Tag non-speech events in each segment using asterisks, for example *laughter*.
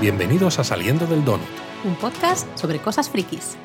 Bienvenidos a Saliendo del Donut. Un podcast sobre cosas frikis.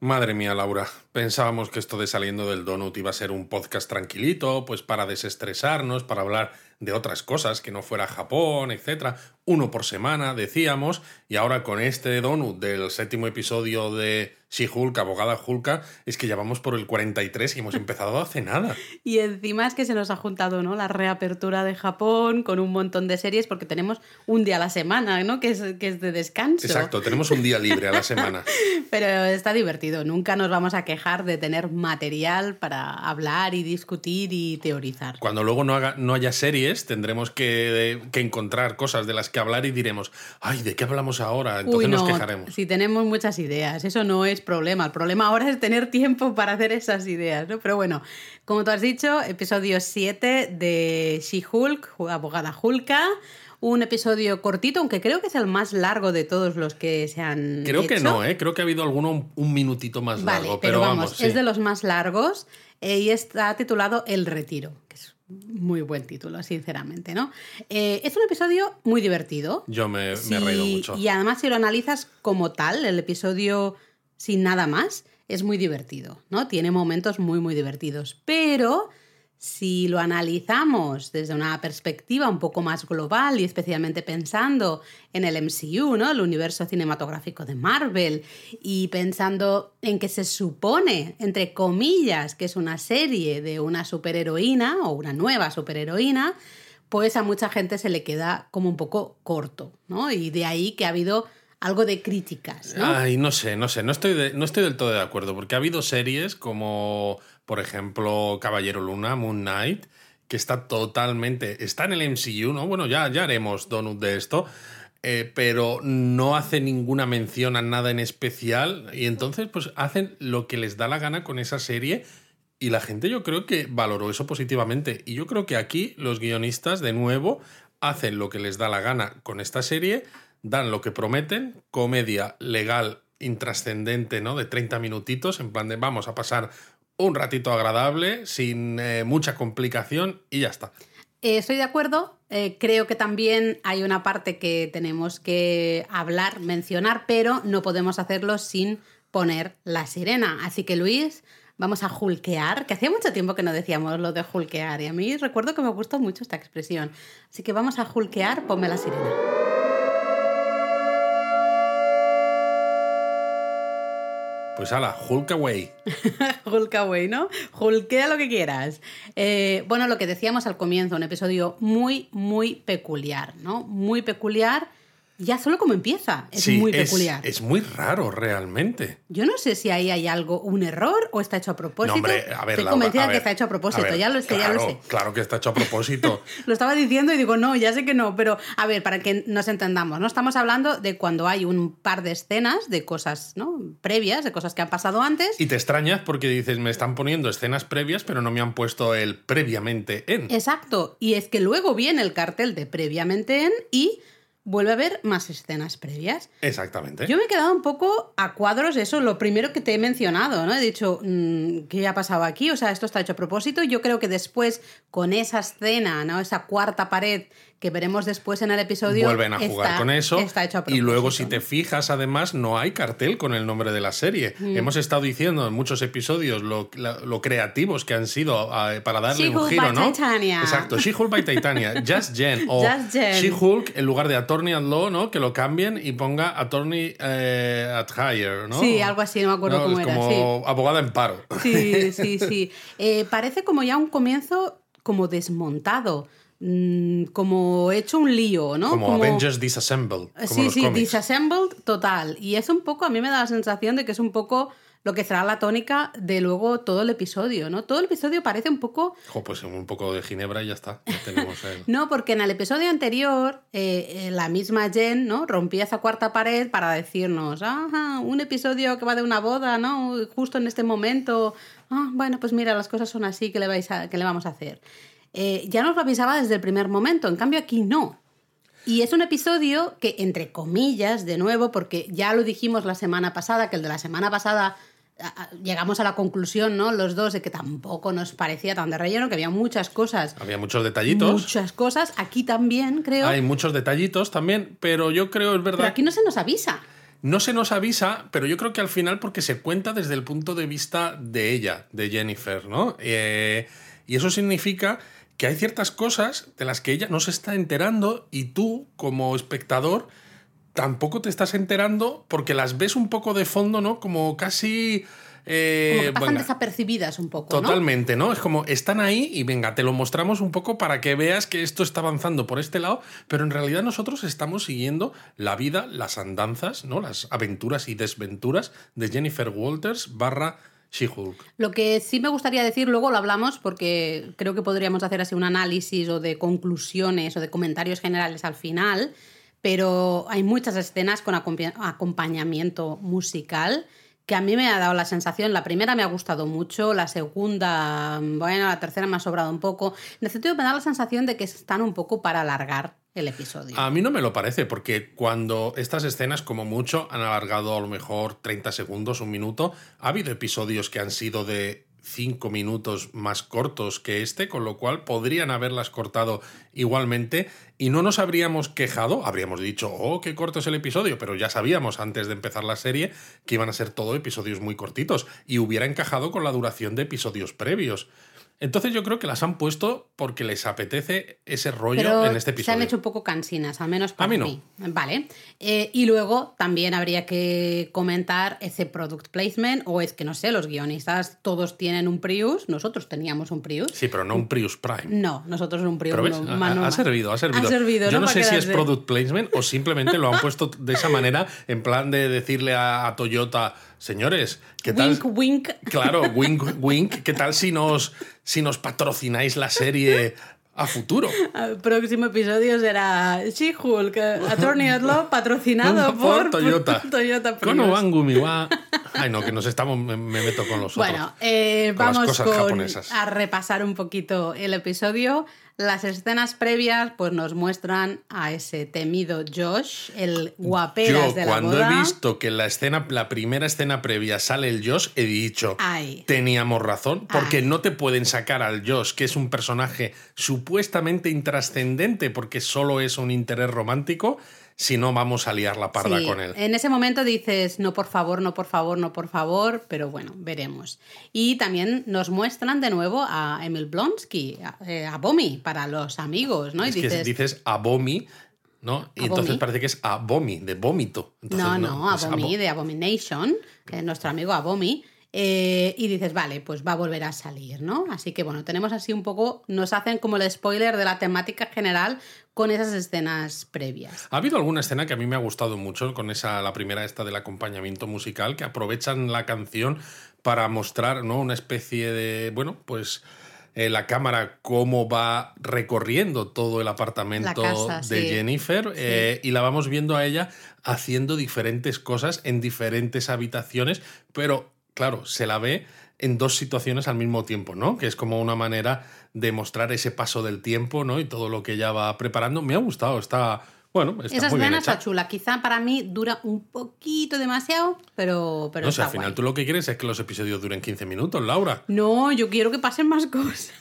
Madre mía, Laura, pensábamos que esto de Saliendo del Donut iba a ser un podcast tranquilito, pues para desestresarnos, para hablar de otras cosas, que no fuera Japón, etc. Uno por semana, decíamos, y ahora con este donut del séptimo episodio de She-Hulk, abogada Hulka, es que ya vamos por el 43 y hemos empezado hace nada. *laughs* Y encima es que se nos ha juntado, ¿no? La reapertura de Japón con un montón de series porque tenemos un día a la semana, ¿no? Que es, que es de descanso. Exacto, tenemos un día libre a la semana. *laughs* Pero está divertido, nunca nos vamos a quejar de tener material para hablar y discutir y teorizar. Cuando luego no, haga, no haya series, tendremos que, que, encontrar cosas de las que hablar y diremos, ay, ¿de qué hablamos ahora? Entonces Uy, no, nos quejaremos. Si tenemos muchas ideas, eso no es problema. El problema ahora es tener tiempo para hacer esas ideas, ¿no? Pero bueno, como tú has dicho, episodio 7 de She-Hulk, abogada Hulka. Un episodio cortito, aunque creo que es el más largo de todos los que se han. Creo hecho. que no, ¿eh? Creo que ha habido alguno un, minutito más Vale, largo. pero, pero, vamos, vamos, sí. es de los más largos eh, y está titulado El Retiro, que es muy buen título, sinceramente, ¿no? Eh, es un episodio muy divertido. Yo me, Sí, me he reído mucho. Y además, si lo analizas como tal, el episodio sin nada más, es muy divertido, ¿no? Tiene momentos muy, muy divertidos. Pero si lo analizamos desde una perspectiva un poco más global y especialmente pensando en el MCU, ¿no? El universo cinematográfico de Marvel, y pensando en que se supone, entre comillas, que es una serie de una superheroína o una nueva superheroína, pues a mucha gente se le queda como un poco corto, ¿no? Y de ahí que ha habido algo de críticas, ¿no? Ay, no sé, no sé, no estoy, no estoy del todo de acuerdo, porque ha habido series como, por ejemplo, Caballero Luna, Moon Knight, que está totalmente, está en el MCU, ¿no? Bueno, ya, ya haremos donut de esto, eh, pero no hace ninguna mención a nada en especial, y entonces pues hacen lo que les da la gana con esa serie. Y la gente yo creo que valoró eso positivamente. Y yo creo que aquí los guionistas, de nuevo, hacen lo que les da la gana con esta serie, dan lo que prometen, comedia legal intrascendente, ¿no? De 30 minutitos, en plan de vamos a pasar un ratito agradable, sin eh, mucha complicación y ya está. Eh, estoy de acuerdo. eh, creo que también hay una parte que tenemos que hablar, mencionar, pero no podemos hacerlo sin poner la sirena. Así que Luis, vamos a julquear, que hacía mucho tiempo que no decíamos lo de julquear y a mí recuerdo que me gustó mucho esta expresión. Así que vamos a julquear, ponme la sirena. Pues ala, Hulk away. *laughs* Hulk away, ¿no? Hulkea lo que quieras. Eh, bueno, lo que decíamos al comienzo, un episodio muy, muy peculiar, ¿no? Muy peculiar. Ya solo como empieza, es Sí, muy peculiar. es muy raro realmente. Yo no sé si ahí hay algo, un error o está hecho a propósito. No, hombre, a ver, Estoy Laura, convencida a que está hecho a propósito, ver, ya lo sé, ya claro, lo sé. Claro que está hecho a propósito. *laughs* Lo estaba diciendo y digo, no, ya sé que no, pero a ver, para que nos entendamos, no estamos hablando de cuando hay un par de escenas de cosas ¿no? previas, de cosas que han pasado antes. y te extrañas porque dices, me están poniendo escenas previas, pero no me han puesto el previamente en. Exacto, y es que luego viene el cartel de previamente en y vuelve a haber más escenas previas. Exactamente. Yo me he quedado un poco a cuadros, eso, lo primero que te he mencionado, ¿no? He dicho, mm, ¿qué ha pasado aquí? O sea, esto está hecho a propósito. Yo creo que después, con esa escena, ¿no? Esa cuarta pared que veremos después en el episodio. Vuelven a jugar está- con eso. Está hecho a y luego, si te fijas, además, no hay cartel con el nombre de la serie. Mm. Hemos estado diciendo en muchos episodios lo, la- lo creativos que han sido eh, para darle un She-Hulk giro, by ¿no? Titania. Exacto, She-Hulk by Titania, *laughs* Just Jen o. She-Hulk en lugar de Attorney at Law, ¿no? Que lo cambien y ponga Attorney eh, at Hire, ¿no? Sí, algo así, no me acuerdo No, cómo es era, Como abogada en paro. Sí, *laughs* sí, sí. Eh, parece como ya un comienzo como desmontado, mm, como hecho un lío, ¿no? Como, Avengers Disassembled. Como sí, sí, cómics. disassembled total. Y es un poco, a mí me da la sensación de que es un poco lo que será la tónica de luego todo el episodio, ¿no? Todo el episodio parece un poco... Jo, pues un poco de ginebra y ya está. Ya tenemos *laughs* el... No, porque en el episodio anterior eh, eh, la misma Jen, ¿no? Rompía esa cuarta pared para decirnos, ajá, un episodio que va de una boda, ¿no? Justo en este momento. Ah, bueno, pues mira, las cosas son así, ¿qué le, vais a, qué le vamos a hacer? Eh, ya nos lo avisaba desde el primer momento, en cambio aquí no. Y es un episodio que, entre comillas, de nuevo, porque ya lo dijimos la semana pasada, que el de la semana pasada llegamos a la conclusión, ¿no? Los dos de que tampoco nos parecía tan de relleno, que había muchas cosas. Había muchos detallitos. Muchas cosas. Aquí también, creo. Hay muchos detallitos también, pero yo creo, es verdad. Pero aquí no se nos avisa. No se nos avisa, pero yo creo que al final porque se cuenta desde el punto de vista de ella, de Jennifer, ¿no? Eh, y eso significa que hay ciertas cosas de las que ella no se está enterando y tú, como espectador, tampoco te estás enterando porque las ves un poco de fondo, ¿no? Como casi... Eh, como que pasan desapercibidas un poco. Totalmente, ¿no? Es como están ahí y venga, te lo mostramos un poco para que veas que esto está avanzando por este lado, pero en realidad nosotros estamos siguiendo la vida, las andanzas, ¿no? Las aventuras y desventuras de Jennifer Walters barra She-Hulk. Lo que sí me gustaría decir, luego lo hablamos porque creo que podríamos hacer así un análisis o de conclusiones o de comentarios generales al final pero hay muchas escenas con acompañamiento musical que a mí me ha dado la sensación, la primera me ha gustado mucho, la segunda, bueno, la tercera me ha sobrado un poco. Sentido me da la sensación de que están un poco para alargar el episodio. A mí no me lo parece, porque cuando estas escenas, como mucho, han alargado a lo mejor 30 segundos, un minuto, ha habido episodios que han sido de cinco minutos más cortos que este, con lo cual podrían haberlas cortado igualmente y no nos habríamos quejado, habríamos dicho, oh, qué corto es el episodio, pero ya sabíamos antes de empezar la serie que iban a ser todo episodios muy cortitos y hubiera encajado con la duración de episodios previos. Entonces yo creo que las han puesto porque les apetece ese rollo en este episodio. Se han hecho un poco cansinas, al menos para mí. Vale. Eh, y luego también habría que comentar ese product placement, o es que no sé, los guionistas todos tienen un Prius, nosotros teníamos un Prius. Sí, pero no un Prius Prime. No, nosotros un Prius. ha, servido, ha servido. yo no, sé si es product placement o simplemente lo han *laughs* puesto de esa manera, en plan de decirle a Toyota Señores, ¿qué tal? Wink, wink. Claro, *laughs* wink, wink. ¿Qué tal si nos, si nos patrocináis la serie a futuro? El próximo episodio será She-Hulk, Attorney at Law, patrocinado *laughs* por, Toyota. *laughs* Toyota Ay, no, que nos estamos, me, meto con los otros. Bueno, eh, vamos a repasar un poquito el episodio. Las escenas previas pues nos muestran a ese temido Josh, el guaperas de la cuando he visto que la escena, la primera escena previa sale el Josh, he dicho, teníamos razón, porque no te pueden sacar al Josh, que es un personaje supuestamente intrascendente porque solo es un interés romántico, si no vamos a liar la parda con él. En ese momento dices, no por favor, no por favor, no por favor, pero bueno, veremos. Y también nos muestran de nuevo a Emil Blonsky, a, eh, Bomi, para los amigos, ¿no? y dices, dices a Bomi, ¿no? Y entonces parece que es Abomi, de vómito. no, no, Abomi, de Abomination, nuestro amigo Abomi. Eh, y dices, vale, pues va a volver a salir, ¿no? Así que bueno, tenemos así un poco, nos hacen como el spoiler de la temática general con esas escenas previas. Ha habido alguna escena que a mí me ha gustado mucho, con esa, la primera esta del acompañamiento musical, que aprovechan la canción para mostrar, ¿no? Una especie de, bueno, pues... Eh, la cámara cómo va recorriendo todo el apartamento de Jennifer eh, y la vamos viendo a ella haciendo diferentes cosas en diferentes habitaciones, pero claro, se la ve en dos situaciones al mismo tiempo, ¿no? Que es como una manera de mostrar ese paso del tiempo, ¿no? Y todo lo que ella va preparando. Me ha gustado, está... Bueno, está Esa escena está chula. Quizá para mí dura un poquito demasiado, pero, pero no, sé, al final tú lo que quieres es que los episodios duren 15 minutos, Laura. No, yo quiero que pasen más *laughs* cosas.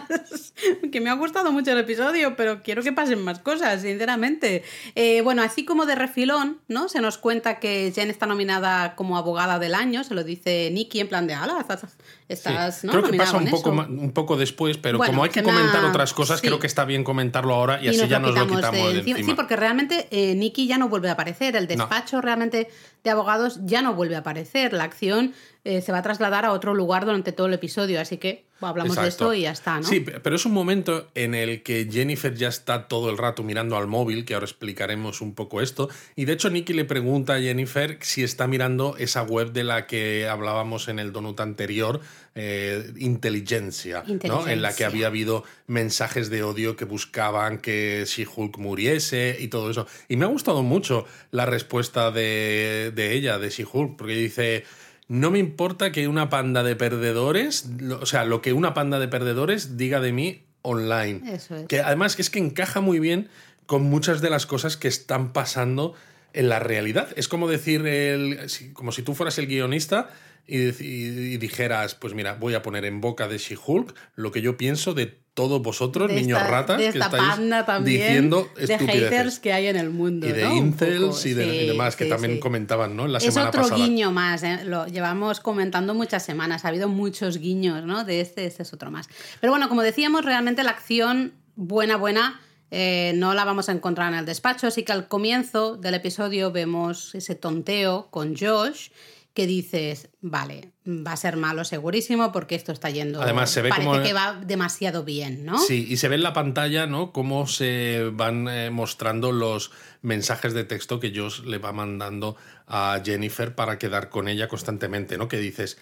*laughs* que me ha gustado mucho el episodio, pero quiero que pasen más cosas, sinceramente. Eh, bueno, así como de refilón, ¿no? Se nos cuenta que Jen está nominada como abogada del año, se lo dice Nicky en plan de, ala, estás, Creo que pasa un poco, un poco después, pero como hay que comentar otras cosas, creo que está bien comentarlo ahora y, así ya nos lo quitamos de, encima. Sí, porque realmente eh, Nicky ya no vuelve a aparecer, el despacho realmente de abogados ya no vuelve a aparecer, la acción eh, se va a trasladar a otro lugar durante todo el episodio, así que hablamos de esto y ya está, ¿no? Sí, pero es un momento en el que Jennifer ya está todo el rato mirando al móvil, que ahora explicaremos un poco esto, y de hecho Nicky le pregunta a Jennifer si está mirando esa web de la que hablábamos en el donut anterior, eh, inteligencia, ¿no? en la que había habido mensajes de odio que buscaban que She-Hulk muriese y todo eso. Y me ha gustado mucho la respuesta de, de ella, de She-Hulk, porque dice no me importa que una panda de perdedores, o sea, lo que una panda de perdedores diga de mí online. Eso es. Que además es que encaja muy bien con muchas de las cosas que están pasando en la realidad. Es como decir, el, como si tú fueras el guionista y, dec- y- y dijeras, pues mira, voy a poner en boca de She-Hulk lo que yo pienso de todos vosotros, de niños esta, ratas, de que estáis también diciendo de haters estupideces. que hay en el mundo. Y de ¿no? Incels y, de, y sí, demás, que sí, también sí. comentaban, ¿no? En la Es semana otro pasada. guiño más, ¿eh? lo llevamos comentando muchas semanas, ha habido muchos guiños, ¿no? De este, este es otro más. Pero bueno, como decíamos, realmente la acción buena, buena, eh, no la vamos a encontrar en el despacho, así que al comienzo del episodio vemos ese tonteo con Josh que dices, vale, va a ser malo segurísimo porque esto está yendo... Además, se ve parece como- que va demasiado bien, ¿no? Sí, y se ve en la pantalla, ¿no? Cómo se van eh, mostrando los mensajes de texto que Josh le va mandando a Jennifer para quedar con ella constantemente, ¿no? Que dices,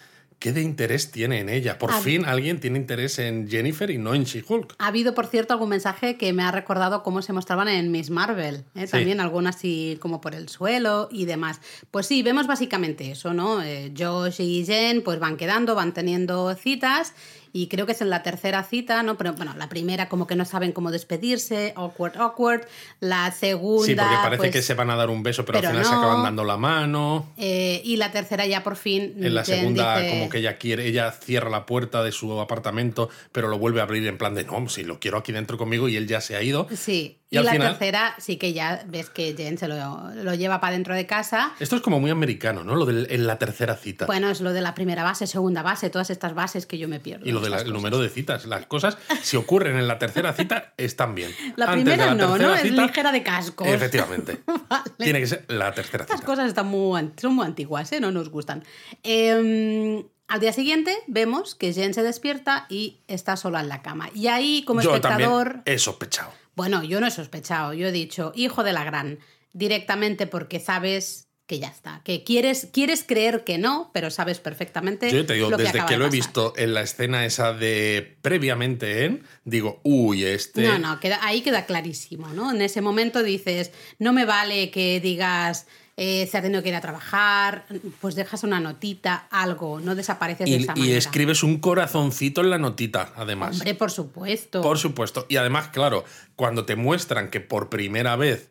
¿qué de interés tiene en ella? Por fin alguien tiene interés en Jennifer y no en She-Hulk. Ha habido, por cierto, algún mensaje que me ha recordado cómo se mostraban en Miss Marvel. ¿eh? Sí. También algunas así como por el suelo y demás. Pues sí, vemos básicamente eso, ¿no? Eh, Josh y Jen pues van quedando, van teniendo citas y creo que es en la tercera cita, ¿no? Pero bueno, la primera como que no saben cómo despedirse, awkward, awkward. La segunda... Sí, porque parece pues, que se van a dar un beso, pero, pero al final se acaban dando la mano. eh, y la tercera ya por fin... En la Jen segunda, dice- como que ella quiere, ella cierra la puerta de su apartamento, pero lo vuelve a abrir en plan de no, si lo quiero aquí dentro conmigo y él ya se ha ido. Sí, Y y, al la final- tercera sí que ya ves que Jen se lo, lo lleva para dentro de casa Esto es como muy americano, ¿no? Lo de en la tercera cita. Bueno, es lo de la primera base, segunda base, todas estas bases que yo me pierdo. Y lo del cosas. número de citas. Las cosas, si ocurren en la tercera cita, están bien. *laughs* La Antes de primera no, ¿no? Es cita, ligera de cascos. Efectivamente. *laughs* Vale. Tiene que ser la tercera Estas cita. cosas están muy, son muy antiguas, ¿eh? No nos gustan. Eh, al día siguiente vemos que Jen se despierta y está sola en la cama. Y ahí, como Yo espectador... también he sospechado. Bueno, yo no he sospechado, yo he dicho, hijo de la gran, directamente porque sabes que ya está, que quieres, quieres creer que no, pero sabes perfectamente. Yo te digo, lo que desde acaba que lo he pasar. visto en la escena esa de previamente en, digo, uy, este. No, no, queda, ahí queda clarísimo, ¿no? En ese momento dices, no me vale que digas, eh, se ha tenido que ir a trabajar, pues dejas una notita, algo, no desapareces de Y, esa y manera. escribes un corazoncito en la notita, además. Hombre, por supuesto. Por supuesto. Y además, claro, cuando te muestran que por primera vez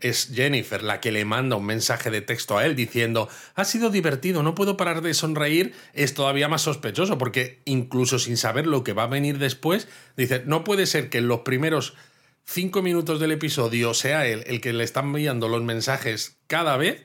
es Jennifer la que le manda un mensaje de texto a él diciendo, ha sido divertido, no puedo parar de sonreír, es todavía más sospechoso, porque incluso sin saber lo que va a venir después, dice, no puede ser que en los primeros cinco minutos del episodio sea él el que le está enviando los mensajes cada vez,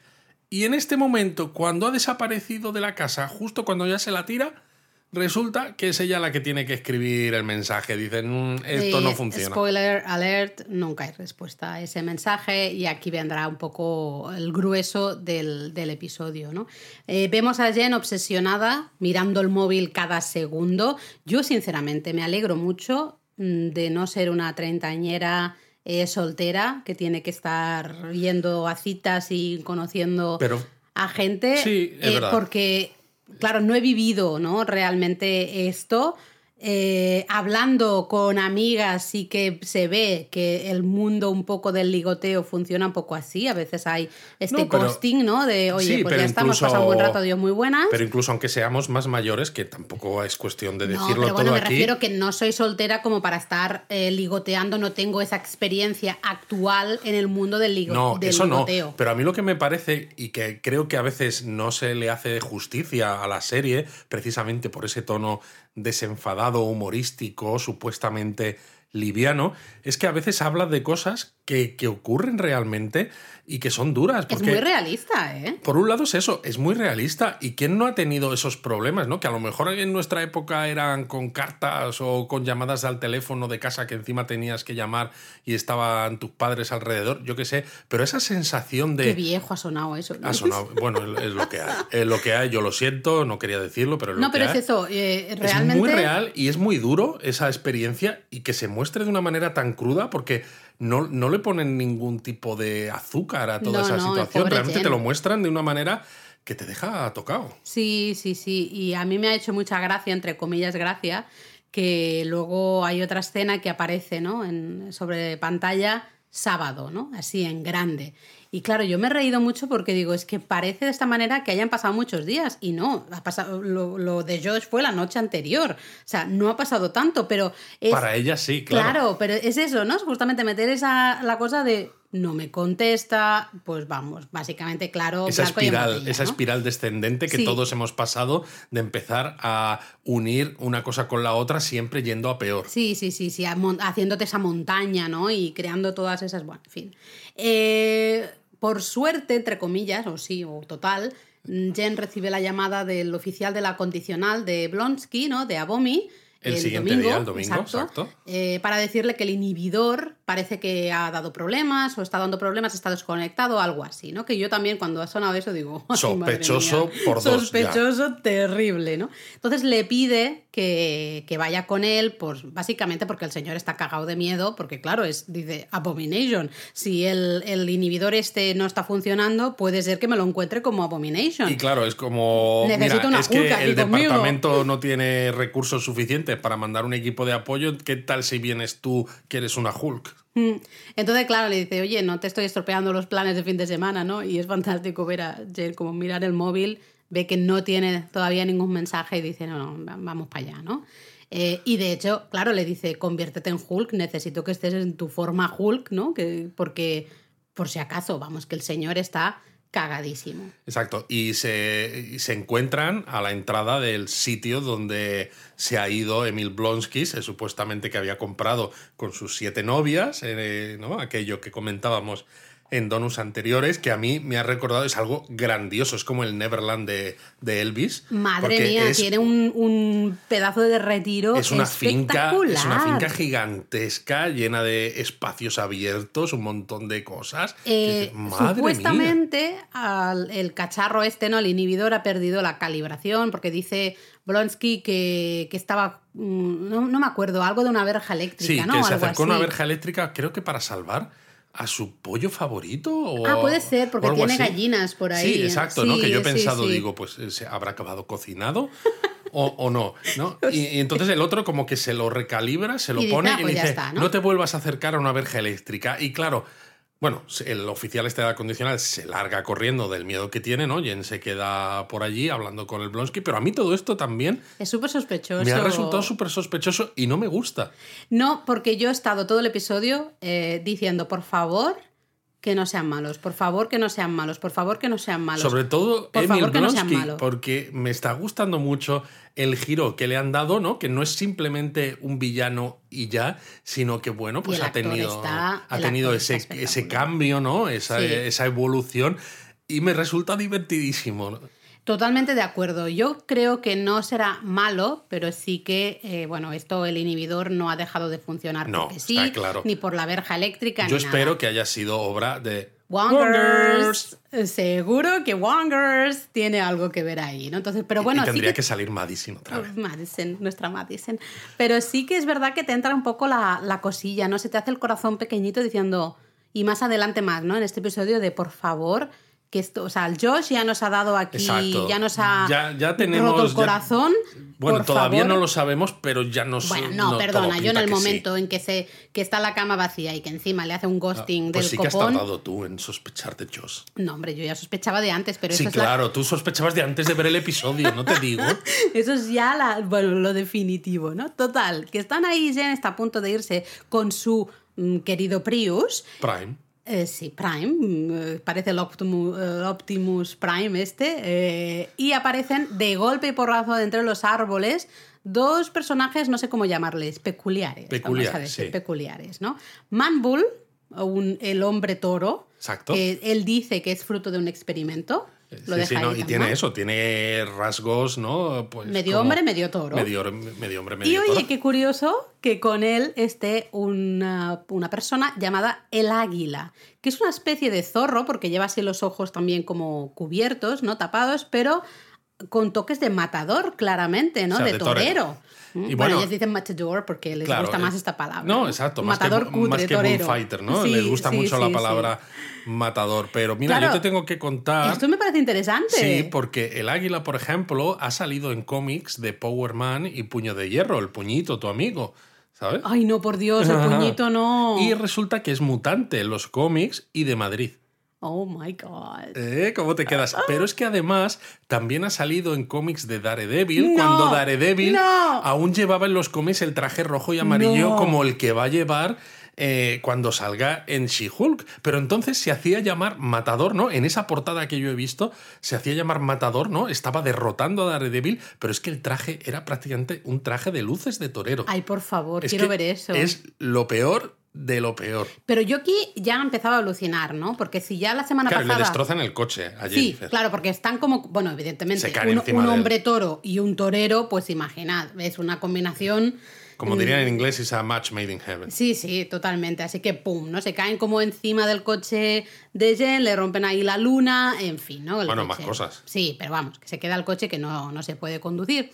y en este momento, cuando ha desaparecido de la casa, justo cuando ya se la tira, Resulta que es ella la que tiene que escribir el mensaje. Dicen, "Mm, esto no funciona. Spoiler alert, nunca hay respuesta a ese mensaje y aquí vendrá un poco el grueso del, del episodio. ¿no? Eh, vemos a Jen obsesionada, mirando el móvil cada segundo. Yo sinceramente me alegro mucho de no ser una treintañera eh, soltera que tiene que estar yendo a citas y conociendo Pero a gente Sí, es eh, verdad. porque claro no he vivido no realmente esto Eh, hablando con amigas sí que se ve que el mundo un poco del ligoteo funciona un poco así a veces hay este No, pero- ghosting no de oye Sí, pues pero ya estamos incluso- pasando un buen rato Dios muy buenas Pero incluso aunque seamos más mayores, que tampoco es cuestión de no, decirlo pero bueno, todo me aquí. refiero que no soy soltera como para estar eh, ligoteando, no tengo esa experiencia actual en el mundo del, ligo- No, del eso no. Pero a mí lo que me parece, y que creo que a veces no se le hace justicia a la serie, precisamente por ese tono desenfadado, humorístico, supuestamente liviano, es que a veces habla de cosas que, que ocurren realmente y que son duras. Es muy realista, ¿eh? Por un lado es eso, es muy realista. ¿Y quién no ha tenido esos problemas, no? Que a lo mejor en nuestra época eran con cartas o con llamadas al teléfono de casa que encima tenías que llamar y estaban tus padres alrededor, yo qué sé. Pero esa sensación de... Qué viejo ha sonado eso. ¿no? Ha sonado. Bueno, es lo que hay. Es lo que hay, yo lo siento, no quería decirlo, pero es lo No, que pero es hay. eso, eh, realmente... Es muy real y es muy duro esa experiencia y que se muestre de una manera tan cruda porque no, no le ponen ningún tipo de azúcar a toda No, esa no, situación. Realmente Jen. te lo muestran de una manera que te deja tocado. Sí, sí, sí. Y a mí me ha hecho mucha gracia, entre comillas, gracia, que luego hay otra escena que aparece, ¿no? En, sobre pantalla sábado, ¿no? Así en grande. Y claro, yo me he reído mucho porque digo, es que parece de esta manera que hayan pasado muchos días. Y no, ha pasado, lo, lo de Josh fue la noche anterior. O sea, no ha pasado tanto, pero es. Para ella sí, claro. Claro, pero es eso, ¿no? Es justamente meter esa la cosa de no me contesta, pues vamos, básicamente, claro. Esa espiral, esa ¿no? espiral descendente que Sí. todos hemos pasado de empezar a unir una cosa con la otra siempre yendo a peor. Sí, sí, sí, sí, haciéndote esa montaña, ¿no? Y creando todas esas, bueno, en fin. Eh, por suerte, entre comillas, o sí, o total, mm, Jen recibe la llamada del oficial de la condicional de Blonsky, ¿no? De Abomi. El siguiente día, el domingo, exacto. eh, para decirle que el inhibidor parece que ha dado problemas o está dando problemas, está desconectado, algo así, ¿no? Que yo también cuando ha sonado eso digo, *laughs* "Ay, madre Sospechoso mía". por dos, ya. Sospechoso terrible, ¿no? Entonces le pide que, que vaya con él, pues básicamente porque el señor está cagado de miedo, porque claro, es, dice Abomination. Si el, el inhibidor este no está funcionando, puede ser que me lo encuentre como Abomination. Y claro, es como. Necesito mira, una es que el conmigo. departamento no tiene recursos suficientes para mandar un equipo de apoyo. ¿Qué tal si vienes tú que eres una Hulk? Mm. Entonces, claro, le dice, oye, no te estoy estropeando los planes de fin de semana, ¿no? Y es fantástico ver a Jen como mirar el móvil, ve que no tiene todavía ningún mensaje y dice, no, no, va- vamos para allá, ¿no? Eh, y de hecho, claro, le dice, conviértete en Hulk, necesito que estés en tu forma Hulk, ¿no? Que, porque, por si acaso, vamos, que el señor está cagadísimo. Exacto. Y se, se encuentran a la entrada del sitio donde se ha ido Emil Blonsky, se- supuestamente que había comprado con sus siete novias, eh, ¿no? Aquello que comentábamos en donos anteriores, que a mí me ha recordado, es algo grandioso, es como el Neverland de, de Elvis. Madre mía, es- tiene un, un pedazo de retiro es una finca es una finca gigantesca llena de espacios abiertos un montón de cosas que Eh, dices, madre mía supuestamente al- el cacharro este, ¿no? El inhibidor ha perdido la calibración porque dice Blonsky que, que estaba, mm, no, no me acuerdo, algo de una verja eléctrica, sí ¿no? que se Algo acercó a una así. verja eléctrica creo que para salvar a su pollo favorito o Ah, puede ser, porque tiene así. gallinas por ahí. sí exacto no que yo he pensado sí. digo pues eh, se habrá acabado cocinado *laughs* O, o no, ¿no? Y, y entonces el otro como que se lo recalibra, se lo Y dice, pone "Ah, y pues le dice, está, ¿no? ¿no? te vuelvas a acercar a una verja eléctrica. Y claro, bueno, el oficial este de la condicional se larga corriendo del miedo que tiene, ¿no? Jen se queda por allí hablando con el Blonsky, pero a mí todo esto también Es súper sospechoso. me ha resultado súper sospechoso y no me gusta. No, porque yo he estado todo el episodio eh, diciendo, por favor, que no sean malos, por favor, que no sean malos, por favor, que no sean malos. Sobre todo Por Emil favor, que Blonsky, porque me está gustando mucho el giro que le han dado, ¿no? Que no es simplemente un villano y ya, sino que, bueno, pues ha tenido, está- ha tenido ese, ese cambio, ¿no? Esa, Sí. esa evolución. Y me resulta divertidísimo. Totalmente de acuerdo. Yo creo que no será malo, pero sí que, eh, bueno, esto, el inhibidor no ha dejado de funcionar No, porque sí, está claro. ni por la verja eléctrica. Yo ni espero nada. que haya sido obra de Wongers. Seguro que Wongers tiene algo que ver ahí, ¿no? Entonces, pero bueno, y sí tendría que que... salir Madison otra vez. Madison, nuestra Madison. Pero sí que es verdad que te entra un poco la, la cosilla, ¿no? Se te hace el corazón pequeñito diciendo, y más adelante más, ¿no? En este episodio de por favor, que esto, o sea, el Josh ya nos ha dado aquí, Exacto. ya nos ha Ya- ya tenemos- roto el ya- corazón. Bueno, por todavía favor. no lo sabemos, pero ya nos. Bueno, no, perdona, yo en el sí. momento en que se que está la cama vacía y que encima le hace un ghosting Pues del sí que has tardado tú en sospechar de Josh. No, hombre, yo ya sospechaba de antes, pero Sí, eso es la- claro, tú sospechabas de antes de ver el episodio, no te digo. *laughs* Eso es ya la- bueno, lo definitivo, ¿no? Total, que están ahí, Jen está a punto de irse con su mm, querido Prius. Prime. Eh, sí, Prime, mm, eh, parece el Optimus, el Optimus Prime este, eh, y aparecen de golpe y porrazo de entre los árboles dos personajes, no sé cómo llamarles, peculiares. vamos a decir, sí. peculiares, ¿no? Manbull, un, el hombre toro, Exacto. que él dice que es fruto de un experimento. Lo Sí, sí, no, y tiene eso, tiene rasgos, ¿no? Pues Medio hombre, medio toro. Medio, medio hombre, medio Y oye, toro. qué curioso que con él esté una, una persona llamada el águila, que es una especie de zorro, porque lleva así los ojos también como cubiertos, no tapados, pero con toques de matador, claramente, ¿no? O sea, de, de torero. torero. Mm, Y bueno, bueno, ellos dicen matador porque les Claro, gusta eh, más esta palabra. No, exacto, más matador que, cutre, más que torero. bullfighter, ¿no? Sí, Les gusta sí, mucho sí, la palabra matador. Pero mira, Claro. yo te tengo que contar. Esto me parece interesante. Sí, porque el águila, por ejemplo, ha salido en cómics de Power Man y Puño de Hierro, el puñito, tu amigo, ¿sabes? Ay, no, por Dios, el *laughs* puñito no. Y resulta que es mutante en los cómics y de Madrid. Oh my God. ¿Eh? ¿Cómo te quedas? Pero es que además también ha salido en cómics de Daredevil, No, cuando Daredevil no. aún llevaba en los cómics el traje rojo y amarillo No. como el que va a llevar eh, cuando salga en She-Hulk. Pero entonces se hacía llamar Matador, ¿no? En esa portada que yo he visto, se hacía llamar Matador, ¿no? Estaba derrotando a Daredevil, pero es que el traje era prácticamente un traje de luces de torero. Ay, por favor, Es quiero ver eso. Es lo peor de lo peor. Pero yo aquí ya empezaba a alucinar, ¿no? Porque si ya la semana Claro, le pasada. destrozan el coche a Sí, claro, porque están como, bueno, evidentemente, un, un hombre toro y un torero, pues imaginad, es una combinación. Como dirían en inglés, es a match made in heaven. Sí, sí, totalmente. Así que pum, ¿no? Se caen como encima del coche de Jen, le rompen ahí la luna, en fin, ¿no? El Bueno, más coche. cosas. Sí, pero vamos, que se queda el coche que no, no se puede conducir.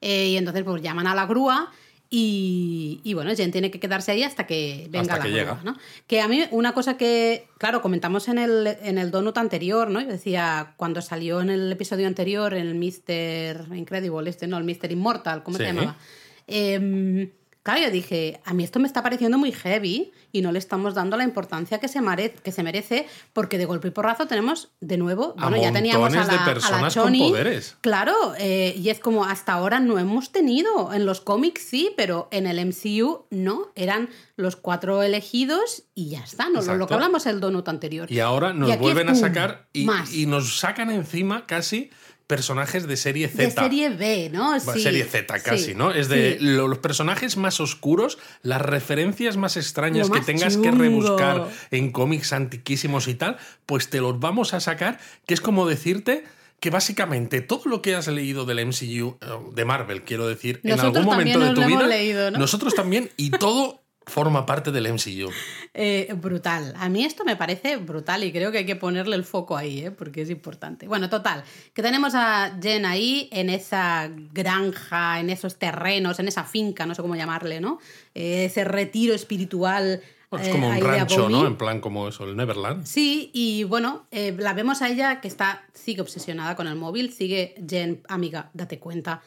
Eh, y entonces, pues llaman a la grúa. Y, y bueno, Jen tiene que quedarse ahí hasta que venga Hasta la que llega. ¿no? Que a mí una cosa que, claro, comentamos en el, en el donut anterior, ¿no? Yo decía, cuando salió en el episodio anterior, el Mr. Incredible, este, no, el Mr. Immortal, ¿cómo se llamaba? Em, claro, yo dije, a mí esto me está pareciendo muy heavy y no le estamos dando la importancia que se, mare- que se merece, porque de golpe y porrazo tenemos de nuevo, A bueno, ya teníamos a de la, a la personas con poderes. Claro, eh, y es como hasta ahora no hemos tenido. En los cómics sí, pero en el MCU no. Eran los cuatro elegidos y ya está. No, lo, que hablamos el donut anterior. Y ahora nos Y vuelven a sacar y nos sacan encima casi personajes de serie Z. de serie B, ¿no? Bueno, Sí, serie Z casi, sí, ¿no? Es de sí. los personajes más oscuros, las referencias más extrañas que tengas que rebuscar en cómics antiquísimos y tal, pues te los vamos a sacar, que es como decirte que básicamente todo lo que has leído del MCU, eh, de Marvel, quiero decir, en algún momento de tu vida, leído, ¿no? nosotros también, y todo *laughs* forma parte del MCU. Eh, brutal. A mí esto me parece brutal y creo que hay que ponerle el foco ahí, ¿eh? porque es importante. Bueno, total, que tenemos a Jen ahí en esa granja, en esos terrenos, en esa finca, no sé cómo llamarle, ¿no? Eh, ese retiro espiritual. Bueno, es eh, como un rancho, ¿no? En plan como eso, el Neverland. Sí, y bueno, la vemos a ella que está, sigue obsesionada con el móvil, sigue Jen, amiga, date cuenta,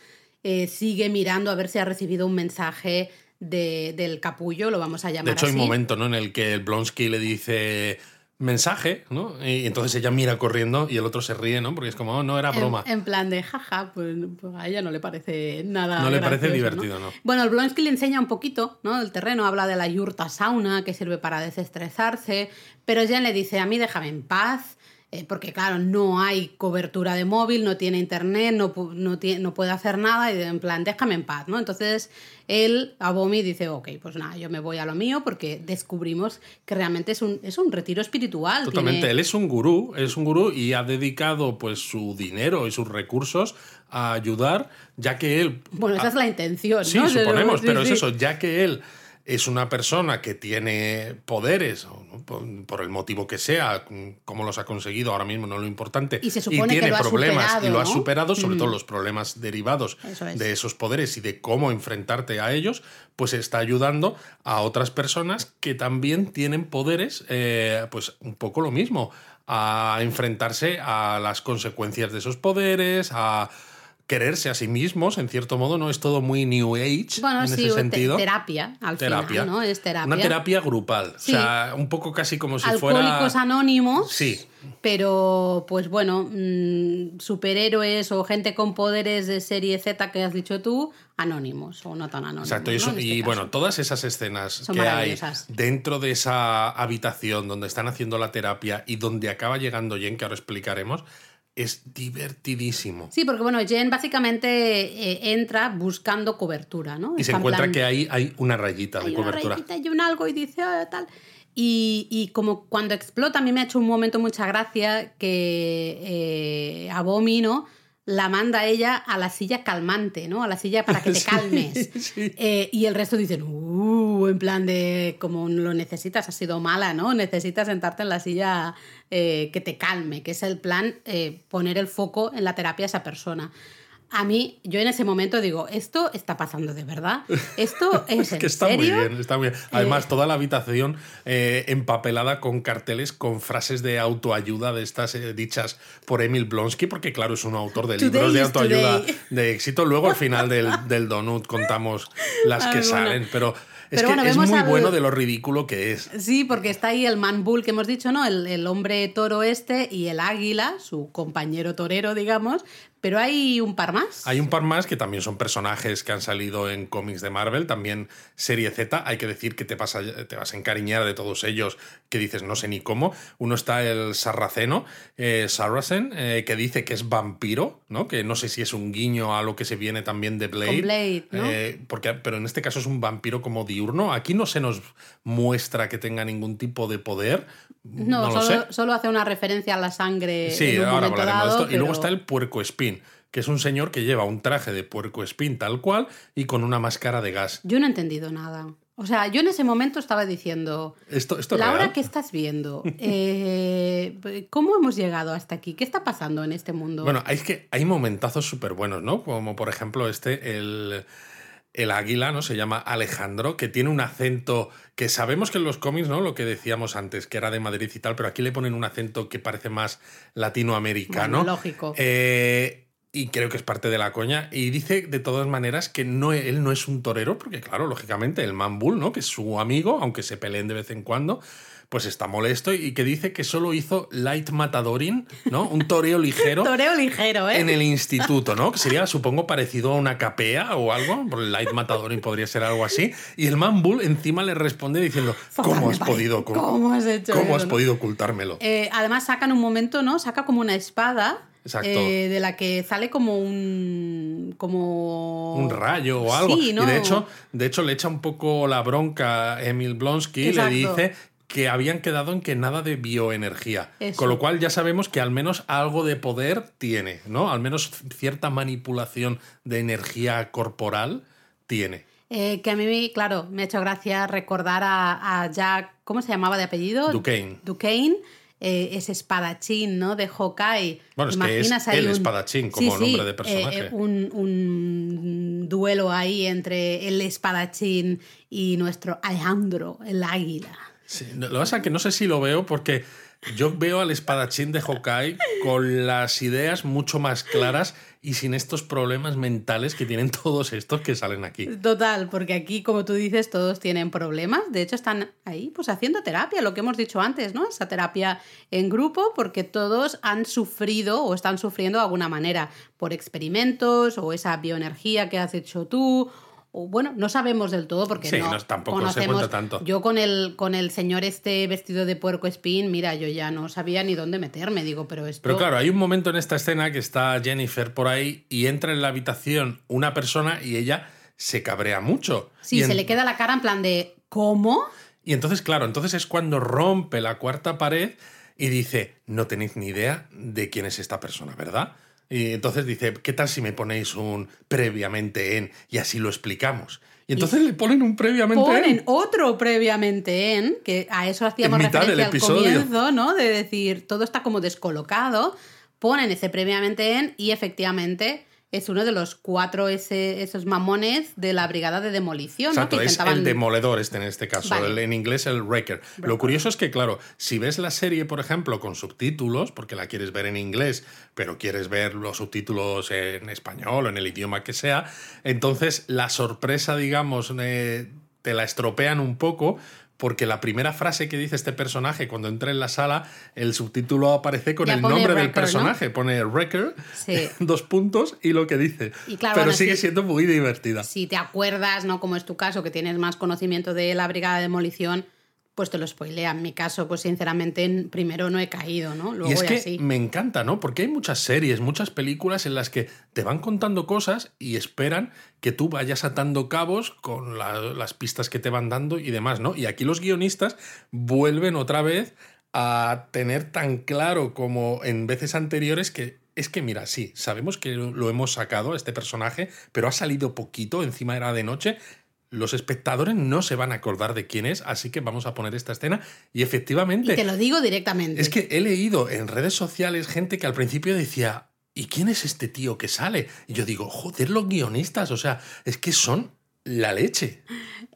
sigue mirando a ver si ha recibido un mensaje de- del capullo, lo vamos a llamar De hecho, hay un momento ¿no? en el que el Blonsky le dice mensaje, ¿no? Y entonces ella mira corriendo y el otro se ríe, ¿no? Porque es como, oh, no era broma. En, plan de jaja, pues, pues a ella no le parece nada. No le parece divertido, ¿no? Bueno, el Blonsky le enseña un poquito, ¿no? El terreno habla de la yurta sauna que sirve para desestresarse, pero Jen le dice, a mí déjame en paz. Eh, porque claro, no hay cobertura de móvil, no tiene internet, no, no, tie- no puede hacer nada, y en plan, déjame en paz, ¿no? Entonces él, Abomi, dice, ok, pues nada, yo me voy a lo mío porque descubrimos que realmente es un, es un retiro espiritual. Totalmente. tiene- Él es un gurú, es un gurú y ha dedicado pues su dinero y sus recursos a ayudar, ya que él... Bueno, esa es la intención, Sí, ¿no? suponemos, Sí, pero es sí. eso, ya que él es una persona que tiene poderes, por, por el motivo que sea, cómo los ha conseguido ahora mismo no es lo importante, Y se supone que tiene lo ha problemas superado, y lo ha superado, sobre Mm. todo los problemas derivados Eso es. de esos poderes y de cómo enfrentarte a ellos, pues está ayudando a otras personas que también tienen poderes, eh, pues un poco lo mismo, a enfrentarse a las consecuencias de esos poderes, a quererse a sí mismos, en cierto modo, ¿no? Es todo muy New Age Bueno, en sí, ese te- sentido. terapia, al terapia. final, ¿no? Es terapia. Una terapia grupal. Sí. O sea, un poco casi como si Alcohólicos fuera. anónimos. Sí. Pero, pues bueno, mm, superhéroes o gente con poderes de serie Z que has dicho tú, anónimos o no tan anónimos. Exacto, y, eso- ¿no? En este y bueno, todas esas escenas Son que hay dentro de esa habitación donde están haciendo la terapia y donde acaba llegando Jen, que ahora explicaremos, es divertidísimo. Sí, porque bueno, Jen básicamente eh, entra buscando cobertura, ¿no? y se en encuentra plan- que ahí hay una rayita de hay una cobertura. rayita y un algo y dice "Ah, tal. Y, y como cuando explota, a mí me ha hecho un momento mucha gracia que eh, Abomi, ¿no? La manda ella a la silla calmante, ¿no? A la silla para que te *laughs* Sí, calmes. sí. Eh, y el resto dicen, uh, en plan de como lo necesitas, has sido mala, ¿no? Necesitas sentarte en la silla eh, que te calme, que es el plan, eh, poner el foco en la terapia a esa persona. A mí, yo en ese momento digo, esto está pasando de verdad. *laughs* Esto es, Es que en está serio. muy bien, está muy bien. Además, toda la habitación eh, empapelada con carteles con frases de autoayuda de estas eh, dichas por Emil Blonsky, porque claro, es un autor de Today libros de autoayuda today. de éxito. Luego al final del, *laughs* del donut contamos las que salen, pero Es Pero que bueno, es muy al- bueno de lo ridículo que es. Sí, porque está ahí el man bull que hemos dicho, ¿no? El, el hombre toro este y el águila, su compañero torero, digamos. Pero hay un par más. Hay un par más que también son personajes que han salido en cómics de Marvel, también serie Z. Hay que decir que te, pasa, te vas a encariñar de todos ellos, que dices no sé ni cómo. Uno está el sarraceno, eh, Saracen, eh, que dice que es vampiro, ¿no? Que no sé si es un guiño a lo que se viene también de Blade. Con Blade, ¿no? Eh, porque, pero en este caso es un vampiro como diurno. Aquí no se nos muestra que tenga ningún tipo de poder. no, No, lo solo, solo hace una referencia a la sangre. Sí, en un ahora hablaremos dado, de esto. Y luego está el puerco espín, que es un señor que lleva un traje de puerco espín tal cual y con una máscara de gas. Yo no he entendido nada. O sea, yo en ese momento estaba diciendo, Esto, esto es Laura, real. ¿qué estás viendo? *laughs* Eh, ¿Cómo hemos llegado hasta aquí? ¿Qué está pasando en este mundo? Bueno, hay, que, hay momentazos súper buenos, ¿no? Como por ejemplo este, el, el águila, ¿no? Se llama Alejandro, que tiene un acento que sabemos que en los cómics, ¿no? Lo que decíamos antes, que era de Madrid y tal, pero aquí le ponen un acento que parece más latinoamericano. Bueno, lógico. Eh, y creo que es parte de la coña. Y dice de todas maneras que no, él no es un torero, porque claro, lógicamente el Man Bull, ¿no? Que es su amigo, aunque se peleen de vez en cuando, pues está molesto y que dice que solo hizo light matadoring, ¿no? Un toreo ligero. *laughs* Toreo ligero, ¿eh? En el instituto, ¿no? Que sería, supongo, parecido a una capea o algo. Light matadoring podría ser algo así. Y el man bull encima le responde diciendo: ¿Cómo has podido, ¿Cómo has hecho ¿Cómo eso, has no? podido ocultármelo? Eh, además saca en un momento, ¿no? Saca como una espada. Exacto. eh, de la que sale como un. como. un rayo o algo. Sí, ¿no? Y de hecho, de hecho le echa un poco la bronca a Emil Blonsky y le Exacto. dice que habían quedado en que nada de bioenergía. Eso. Con lo cual ya sabemos que al menos algo de poder tiene, ¿no? Al menos cierta manipulación de energía corporal tiene. Eh, que a mí, claro, me ha hecho gracia recordar a, a Jack. ¿Cómo se llamaba de apellido? Duquesne. Duquesne. eh, ese espadachín, ¿no? De Hawkeye. Bueno, es que es Imaginas el un- espadachín como nombre de personaje. eh, un, un duelo ahí entre el espadachín y nuestro Alejandro, el águila. Lo que pasa es que no sé si lo veo porque yo veo al espadachín de Hawkeye con las ideas mucho más claras y sin estos problemas mentales que tienen *laughs* todos estos que salen aquí. Total, porque aquí, como tú dices, todos tienen problemas. De hecho, están ahí pues haciendo terapia, lo que hemos dicho antes, ¿no? Esa terapia en grupo, porque todos han sufrido o están sufriendo de alguna manera por experimentos o esa bioenergía que has hecho tú. O bueno, no sabemos del todo porque Sí, no, no, tampoco se conocemos. cuenta tanto. Yo con el, con el señor este vestido de puerco espín, mira, yo ya no sabía ni dónde meterme, digo, pero esto... Pero claro, hay un momento en esta escena que está Jennifer por ahí y entra en la habitación una persona y ella se cabrea mucho. sí, y se en- le queda la cara en plan de ¿cómo? Y entonces, claro, entonces es cuando rompe la cuarta pared y dice, no tenéis ni idea de quién es esta persona, ¿verdad? Y entonces dice, ¿qué tal si me ponéis un previamente en y así lo explicamos? Y entonces le ponen un previamente ponen en. otro previamente en, que a eso hacíamos En mitad del referencia al comienzo, ¿no? De decir, todo está como descolocado, ponen ese previamente en y efectivamente es uno de los cuatro ese, esos mamones de la brigada de demolición, ¿no? Exacto, Que es intentaban- el demoledor este en este caso, Vale. el- en inglés el wrecker. Lo curioso es que, claro, si ves la serie, por ejemplo, con subtítulos, porque la quieres ver en inglés, pero quieres ver los subtítulos en español o en el idioma que sea, entonces la sorpresa, digamos, eh, te la estropean un poco. Porque la primera frase que dice este personaje cuando entra en la sala, el subtítulo aparece con Ya el nombre del personaje, pone Wrecker, Sí. *laughs* dos puntos y lo que dice. Y claro, Pero bueno, sigue siendo muy divertida. Si te acuerdas, ¿no? Como es tu caso, que tienes más conocimiento de la brigada de demolición, pues te lo spoilea. En mi caso, pues sinceramente, en- primero no he caído, ¿no? Luego y es que sí. me encanta, ¿no? Porque hay muchas series, muchas películas en las que te van contando cosas y esperan que tú vayas atando cabos con la- las pistas que te van dando y demás, ¿no? Y aquí los guionistas vuelven otra vez a tener tan claro como en veces anteriores que es que, mira, sí, sabemos que lo lo hemos sacado a este personaje, pero ha salido poquito, encima era de noche. Los espectadores no se van a acordar de quién es, así que vamos a poner esta escena. Y efectivamente, Y te lo digo directamente. es que he leído en redes sociales gente que al principio decía, ¿y quién es este tío que sale? Y yo digo, joder, los guionistas, o sea, es que son la leche.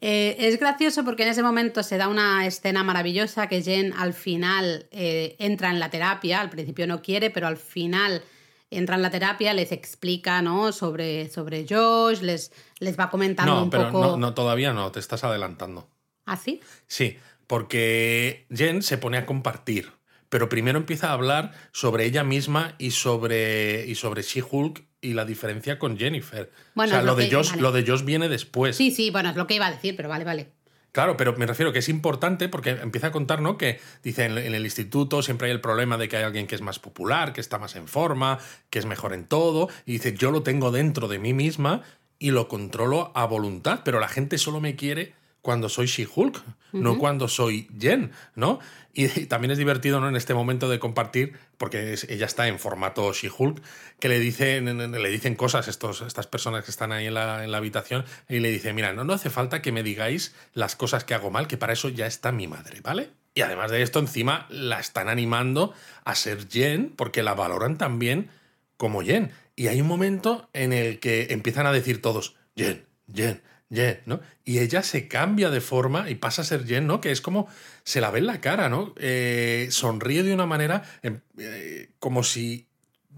Eh, es gracioso porque en ese momento se da una escena maravillosa que Jen al final eh, entra en la terapia, al principio no quiere, pero al final entra en la terapia, les explica, ¿no? Sobre, sobre Josh, les, les va comentando No, un pero poco. no, no, todavía no, te estás adelantando. ¿Ah, sí? Sí, porque Jen se pone a compartir, pero primero empieza a hablar sobre ella misma y sobre, y sobre She-Hulk y la diferencia con Jennifer. Bueno, o sea, es lo, lo de que- Josh, vale. lo de Josh viene después. Sí, sí, bueno, es lo que iba a decir, pero vale, vale. Claro, pero me refiero que es importante porque empieza a contar, ¿no? Que dice en, en el instituto siempre hay el problema de que hay alguien que es más popular, que está más en forma, que es mejor en todo. Y dice, yo lo tengo dentro de mí misma y lo controlo a voluntad, pero la gente solo me quiere cuando soy She-Hulk, no cuando soy Jen, ¿no? Y, también es divertido, ¿no? En este momento de compartir, porque ella está en formato She-Hulk, que le dicen, le dicen cosas estos, estas personas que están ahí en la, en la habitación y le dice, mira, no, no hace falta que me digáis las cosas que hago mal, que para eso ya está mi madre, ¿vale? Y además de esto, encima la están animando a ser Jen, porque la valoran también como Jen. Y hay un momento en el que empiezan a decir todos, Jen, Jen, Jen, ¿no? Y ella se cambia de forma y pasa a ser Jen, ¿no? Que es como, se la ve en la cara, ¿no? Eh, sonríe de una manera em, eh, como si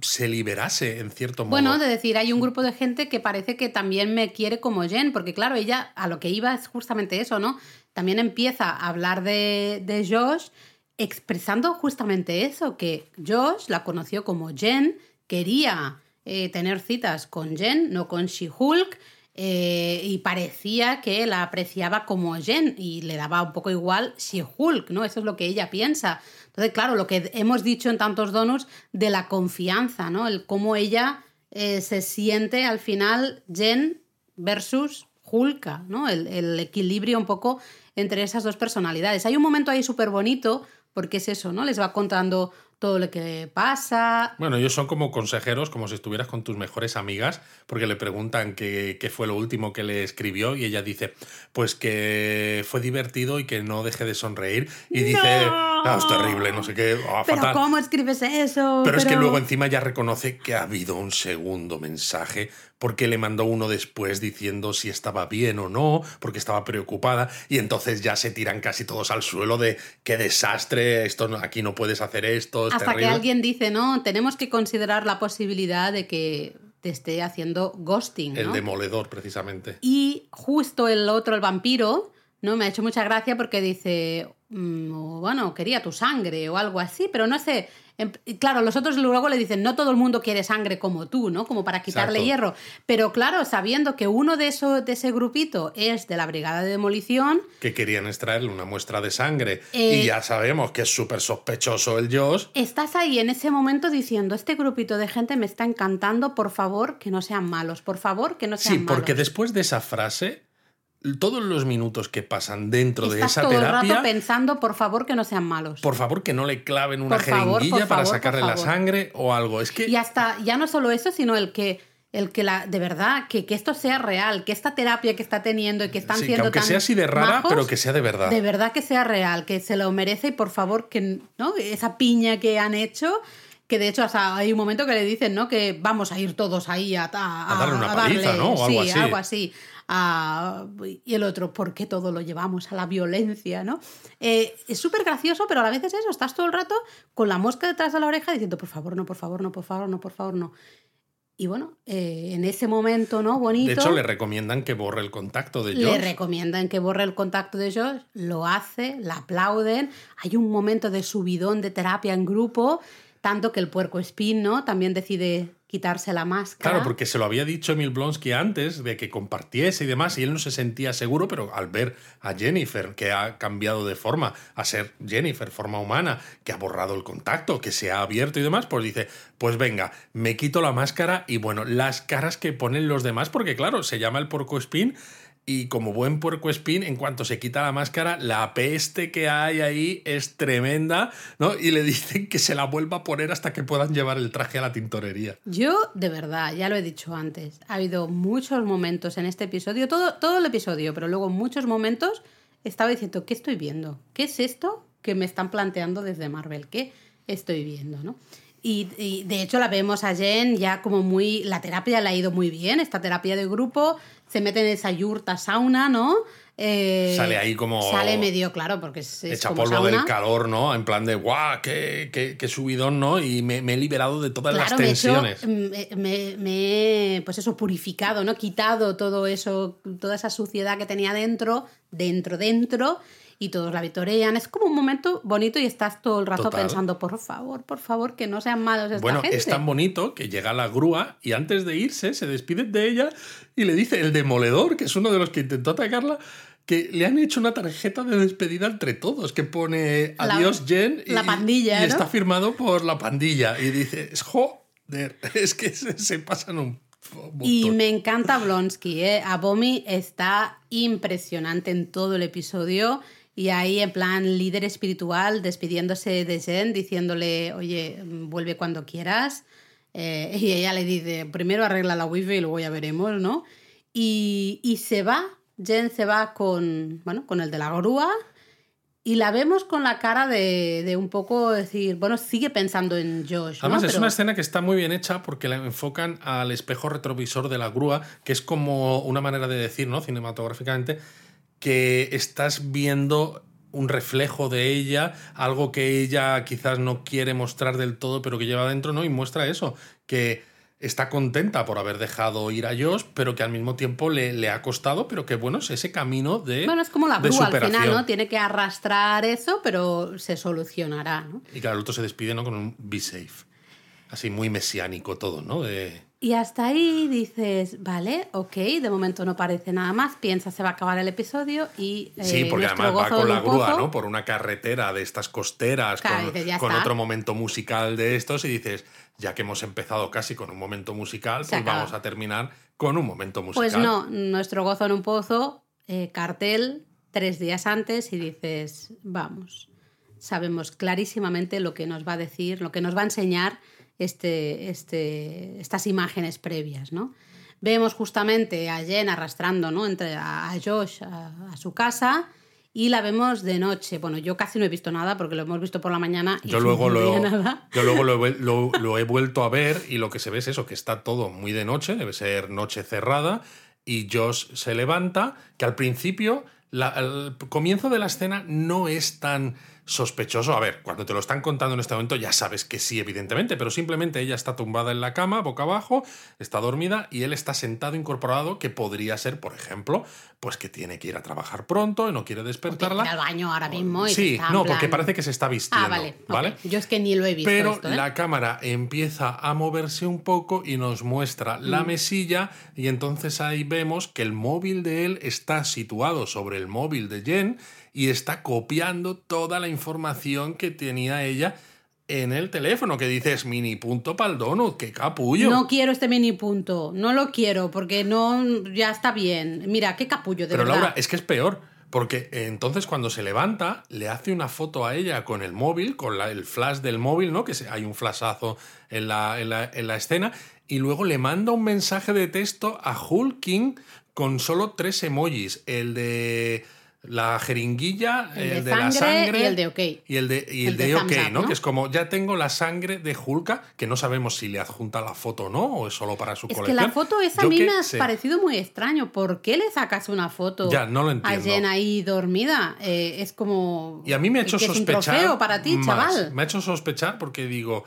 se liberase, en cierto modo. Bueno, de decir, hay un grupo de gente que parece que también me quiere como Jen, porque claro, ella a lo que iba es justamente eso, ¿no? También empieza a hablar de, de Josh expresando justamente eso, que Josh la conoció como Jen, quería eh, tener citas con Jen, no con She-Hulk, eh, y parecía que la apreciaba como Jen y le daba un poco igual She-Hulk, ¿no? Eso es lo que ella piensa. Entonces, claro, lo que hemos dicho en tantos donuts de la confianza, ¿no? El cómo ella eh, se siente al final Jen versus Hulka, ¿no? El, el equilibrio un poco entre esas dos personalidades. Hay un momento ahí súper bonito porque es eso, ¿no? Les va contando todo lo que pasa. Bueno, ellos son como consejeros, como si estuvieras con tus mejores amigas, porque le preguntan qué, qué fue lo último que le escribió y ella dice, pues que fue divertido y que no deje de sonreír. Y dice, ah, es terrible, no sé qué, ah, Pero fatal. ¿cómo escribes eso? Pero, es que luego encima ya reconoce que ha habido un segundo mensaje porque le mandó uno después diciendo si estaba bien o no, porque estaba preocupada y entonces ya se tiran casi todos al suelo de qué desastre, esto aquí no puedes hacer esto, es Hasta que alguien dice, no, tenemos que considerar la posibilidad de que te esté haciendo ghosting. El ¿no? demoledor, precisamente. Y justo el otro, el vampiro, ¿no? Me ha hecho mucha gracia porque dice, mm, bueno, quería tu sangre o algo así, pero no sé. Em- Claro, los otros luego le dicen, no todo el mundo quiere sangre como tú, ¿no? Como para quitarle Exacto. hierro. Pero claro, sabiendo que uno de, eso, de ese grupito es de la Brigada de Demolición, Que querían extraerle una muestra de sangre. Eh, y ya sabemos que es súper sospechoso el Josh. estás ahí en ese momento diciendo, este grupito de gente me está encantando, por favor, que no sean malos, por favor, que no sean Sí, porque malos. después de esa frase, todos los minutos que pasan dentro de esa todo el terapia, rato pensando, por favor, que no sean malos. por favor que no le claven una Por jeringuilla para favor, sacarle la sangre o algo. Es que Y hasta, ya no solo eso, sino el que, el que la, de verdad, que, que esto sea real, que esta terapia que está teniendo y que están Sí, que siendo aunque tan sea así de rara, majos, pero que sea de verdad. De verdad que sea real, que se lo merece y por favor que, ¿no? Esa piña que han hecho, que de hecho hasta hay un momento que le dicen, ¿no? Que vamos a ir todos ahí a, a, A darle una paliza, ¿no? O algo sí, así. algo así. Ah, y el otro, ¿por qué todo lo llevamos a la violencia, no? Eh, es súper gracioso, pero a la vez es eso, estás todo el rato con la mosca detrás de la oreja diciendo, por favor, no, por favor, no, por favor, no, por favor, no. Y bueno, eh, en ese momento, ¿no? Bonito. De hecho, le recomiendan que borre el contacto de Le Josh. recomiendan que borre el contacto de Josh, lo hace, la aplauden. Hay un momento de subidón de terapia en grupo, tanto que el puerco espín, ¿no? También decide quitarse la máscara. Claro, porque se lo había dicho Emil Blonsky antes de que compartiese y demás, y él no se sentía seguro, pero al ver a Jennifer, que ha cambiado de forma a ser Jennifer, forma humana, que ha borrado el contacto, que se ha abierto y demás, pues dice, pues venga, me quito la máscara y bueno, las caras que ponen los demás, porque claro, se llama el porco espín. Y como buen puerco espín, en cuanto se quita la máscara, la peste que hay ahí es tremenda, ¿no? Y le *laughs* dicen que se la vuelva a poner hasta que puedan llevar el traje a la tintorería. Yo, de verdad, ya lo he dicho antes, ha habido muchos momentos en este episodio, todo, todo el episodio, pero luego muchos momentos estaba diciendo, ¿qué estoy viendo? ¿Qué es esto que me están planteando desde Marvel? ¿Qué estoy viendo? ¿no? Y, y, de hecho la vemos a Jen ya como muy... La terapia le ha ido muy bien, esta terapia de grupo, se mete en esa yurta sauna, ¿no? eh, Sale ahí como- Sale medio, claro, porque es, es Echa como polvo del calor, ¿no? En plan de, guau, qué, qué, qué subidón, ¿no? Y me, me he liberado de todas Claro, las me he tensiones. me, me- pues eso, purificado, ¿no? Quitado todo eso, toda esa suciedad que tenía dentro, dentro, dentro, y todos la vitorean. Es como un momento bonito y estás todo el rato Total. pensando, por favor, por favor, que no sean malos esta Bueno, gente. es tan bonito que llega la grúa y antes de irse se despiden de ella y le dice el demoledor, que es uno de los que intentó atacarla, que le han hecho una tarjeta de despedida entre todos, que pone La- adiós Jen y, la pandilla, y ¿no? está firmado por la pandilla. Y dices, joder, *laughs* es que se, se pasan un... Y me encanta Blonsky, ¿eh? Abomi está impresionante en todo el episodio. Y ahí, en plan líder espiritual, despidiéndose de Jen, diciéndole, oye, vuelve cuando quieras. Eh, *laughs* y ella le dice, primero arregla la wifi y luego ya veremos, ¿no? Y, y se va, Jen se va con, bueno, con el de la grúa. Y la vemos con la cara de, de un poco decir, bueno, sigue pensando en Josh. ¿no? Además, es Pero- una escena que está muy bien hecha porque la enfocan al espejo retrovisor de la grúa, que es como una manera de decir, ¿no? Cinematográficamente, que estás viendo un reflejo de ella, algo que ella quizás no quiere mostrar del todo, pero que lleva dentro, ¿no? Y muestra eso, que está contenta por haber dejado ir a Josh, pero que al mismo tiempo le, le ha costado, pero que bueno, es ese camino de Bueno, es como la grúa al final, ¿no? Tiene que arrastrar eso, pero se solucionará, ¿no? Y claro, el otro se despide, ¿no? Con un be safe. Así muy mesiánico todo, ¿no? De... Y hasta ahí dices, vale, ok, de momento no parece nada más, piensa se va a acabar el episodio y eh, Sí, porque además va con la grúa, pozo- ¿no? Por una carretera de estas costeras, Claro, con, otro momento musical de estos, y dices, ya que hemos empezado casi con un momento musical, Se pues acaba. vamos a terminar con un momento musical. Pues no, nuestro gozo en un pozo, eh, cartel, tres días antes y dices, vamos, sabemos clarísimamente lo que nos va a decir, lo que nos va a enseñar este, este, estas imágenes previas, ¿no? Vemos justamente a Jen arrastrando ¿no? Entre, a, Josh a, a su casa y la vemos de noche. Bueno, yo casi no he visto nada porque lo hemos visto por la mañana y Yo luego, no lo, nada. *laughs* yo luego lo, he- lo- *laughs* lo he vuelto a ver y lo que se ve es eso, que está todo muy de noche, debe ser noche cerrada, y Josh se levanta, que al principio, la- el comienzo de la escena no es tan sospechoso. A ver, cuando te lo están contando en este momento ya sabes que sí, evidentemente, pero simplemente ella está tumbada en la cama, boca abajo, está dormida y él está sentado incorporado, que podría ser, por ejemplo, pues que tiene que ir a trabajar pronto y no quiere Ir despertarla. al baño ahora mismo y Sí, no, porque parece que se está vistiendo. Ah, vale. ¿vale? Yo es que ni lo he visto. Pero esto, ¿eh? la cámara empieza a moverse un poco y nos muestra la Mm. mesilla y entonces ahí vemos que el móvil de él está situado sobre el móvil de Jen y está copiando toda la información que tenía ella en el teléfono, que dices mini punto pa'l donut, qué capullo. No quiero este mini punto, no lo quiero porque no, ya está bien. Mira, qué capullo, de Pero verdad. Laura, es que es peor. Porque entonces cuando se levanta, le hace una foto a ella con el móvil, con la- el flash del móvil, ¿no? Que hay un flashazo en la, en, la, en la escena, y luego le manda un mensaje de texto a Hulking con solo tres emojis. El de la jeringuilla, El el, de de, la sangre y el de OK. Y el de, y el El de, de OK, up, ¿no? ¿no? Que es como, ya tengo la sangre de Hulka, que no sabemos si le adjunta la foto o no, o es solo para su Es que colección. la foto esa a mí me ha sé. parecido muy extraño. ¿Por qué le sacas una foto Ya, no lo a entiendo. Jen ahí dormida? Eh, es como... Y a mí me ha hecho que es un sospechar. para ti, más. chaval. Me ha hecho sospechar porque digo,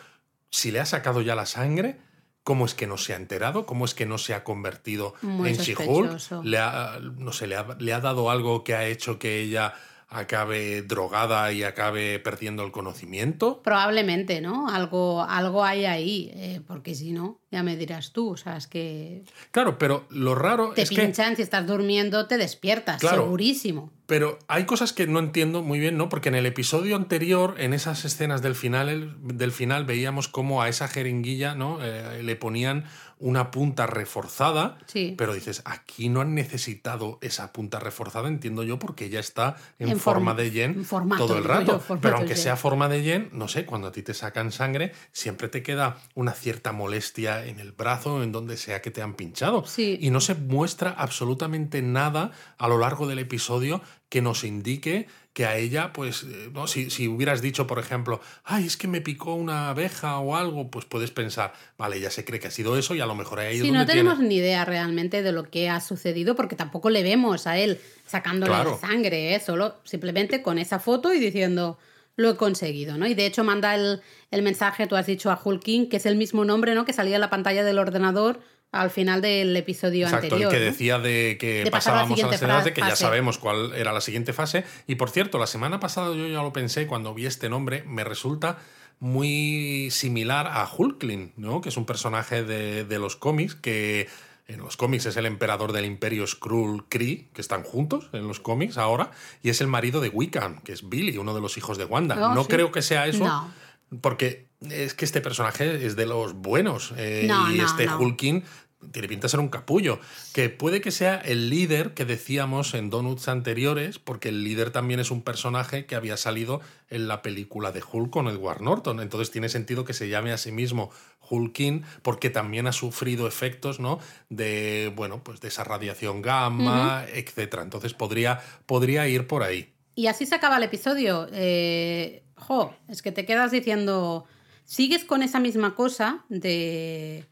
si le ha sacado ya la sangre, ¿cómo es que no se ha enterado? ¿Cómo es que no se ha convertido Muy en She-Hulk? no sé, le ha, le ha dado algo que ha hecho que ella acabe drogada y acabe perdiendo el conocimiento. Probablemente, ¿no? Algo, algo hay ahí, eh, porque si no, ya me dirás tú, o sea, es que Claro, pero lo raro te es que pinchan, si estás durmiendo te despiertas, Claro. segurísimo. Pero hay cosas que no entiendo muy bien, ¿no? Porque en el episodio anterior, en esas escenas del final, el- del final veíamos cómo a esa jeringuilla, ¿no? Eh, le ponían una punta reforzada. Sí. Pero dices, aquí no han necesitado esa punta reforzada, entiendo yo, porque ella está en, En forma form- de yen formato, todo el rato. yo, pero aunque sea forma de yen, no sé, cuando a ti te sacan sangre, siempre te queda una cierta molestia en el brazo, en donde sea que te han pinchado. Sí. Y no se muestra absolutamente nada a lo largo del episodio que nos indique que a ella, pues, eh, no, si, si hubieras dicho, por ejemplo, ay, es que me picó una abeja o algo, pues puedes pensar, vale, ella se cree que ha sido eso y a lo mejor ha ido Sí, donde no tenemos tiene- ni idea realmente de lo que ha sucedido porque tampoco le vemos a él sacándole Claro. la sangre, ¿eh? solo simplemente con esa foto y diciendo lo he conseguido, ¿no? Y de hecho manda el, el mensaje, tú has dicho a Hulking, que es el mismo nombre, ¿no? Que salía en la pantalla del ordenador al final del episodio Exacto, anterior. el que ¿no? decía de que De pasábamos a la siguiente de que ya sabemos cuál era la siguiente fase. Y por cierto, la semana pasada yo ya lo pensé cuando vi este nombre, me resulta muy similar a Hulkling, ¿no? Que es un personaje de, de los cómics que en los cómics es el emperador del imperio Skrull Kree, que están juntos en los cómics ahora, y es el marido de Wiccan, que es Billy, uno de los hijos de Wanda. Oh, no sí. creo que sea eso, No. Porque es que este personaje es de los buenos, eh, No, y no, este no. Hulking tiene pinta de ser un capullo, que puede que sea el líder que decíamos en Donuts anteriores, porque el líder también es un personaje que había salido en la película de Hulk con Edward Norton, entonces tiene sentido que se llame a sí mismo Hulkin, porque también ha sufrido efectos, ¿no? De, bueno, pues de esa radiación gamma, etcétera. Entonces podría, podría ir por ahí. Y así se acaba el episodio. Eh, jo, es que te quedas diciendo, sigues con esa misma cosa de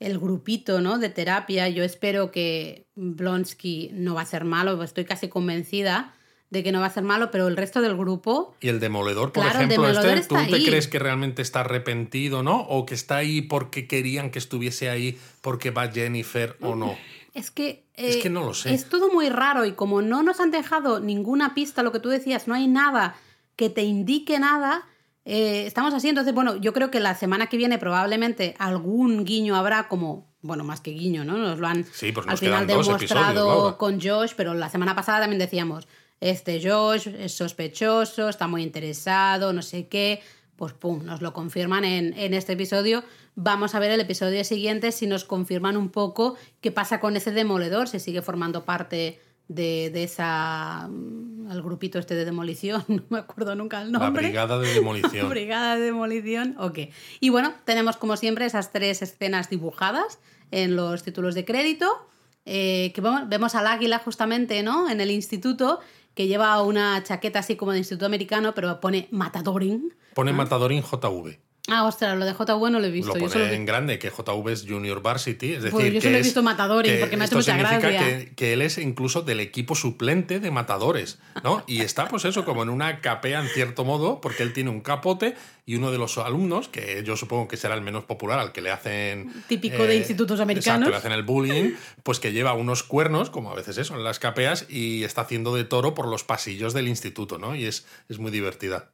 el grupito, ¿no? De terapia. Yo espero que Blonsky no va a ser malo, estoy casi convencida de que no va a ser malo, pero el resto del grupo, Y el demoledor, por Claro, ejemplo, demoledor este, ¿tú te ahí. crees que realmente está arrepentido, no? ¿O que está ahí porque querían que estuviese ahí porque va Jennifer o no? es que... Es eh, que no lo sé. Es todo muy raro y como no nos han dejado ninguna pista, lo que tú decías, no hay nada que te indique nada, eh, estamos así. Entonces, bueno, yo creo que la semana que viene probablemente algún guiño habrá como, bueno, más que guiño, ¿no? Nos lo han Sí, pues al final demostrado con Josh, pero la semana pasada también decíamos, este Josh es sospechoso, está muy interesado, no sé qué. Pues pum, nos lo confirman en, en este episodio. Vamos a ver el episodio siguiente si nos confirman un poco qué pasa con ese demoledor, si sigue formando parte de, de esa. mm, el grupito este de demolición, *laughs* no me acuerdo nunca el La nombre. brigada de demolición. *laughs* Brigada de demolición, ok. Y bueno, tenemos como siempre esas tres escenas dibujadas en los títulos de crédito. eh, que vemos, vemos al águila justamente, ¿no? En el instituto, que lleva una chaqueta así como de instituto americano, pero pone Matadoring. Pone Matadorin JV. Ah, ostras, lo de JV no lo he visto. Lo yo solo en grande, que JV es Junior Varsity. Es decir, Pues yo que solo he es- visto Matadoring, que porque me ha hecho mucha significa que, que él es incluso del equipo suplente de matadores, ¿no? Y está, pues eso, como en una capea, en cierto modo, porque él tiene un capote y uno de los alumnos, que yo supongo que será el menos popular, al que le hacen... eh, Típico de institutos americanos. Exacto, le hacen el bullying, pues que lleva unos cuernos, como a veces eso, en las capeas, y está haciendo de toro por los pasillos del instituto, ¿no? Y es, es muy divertida.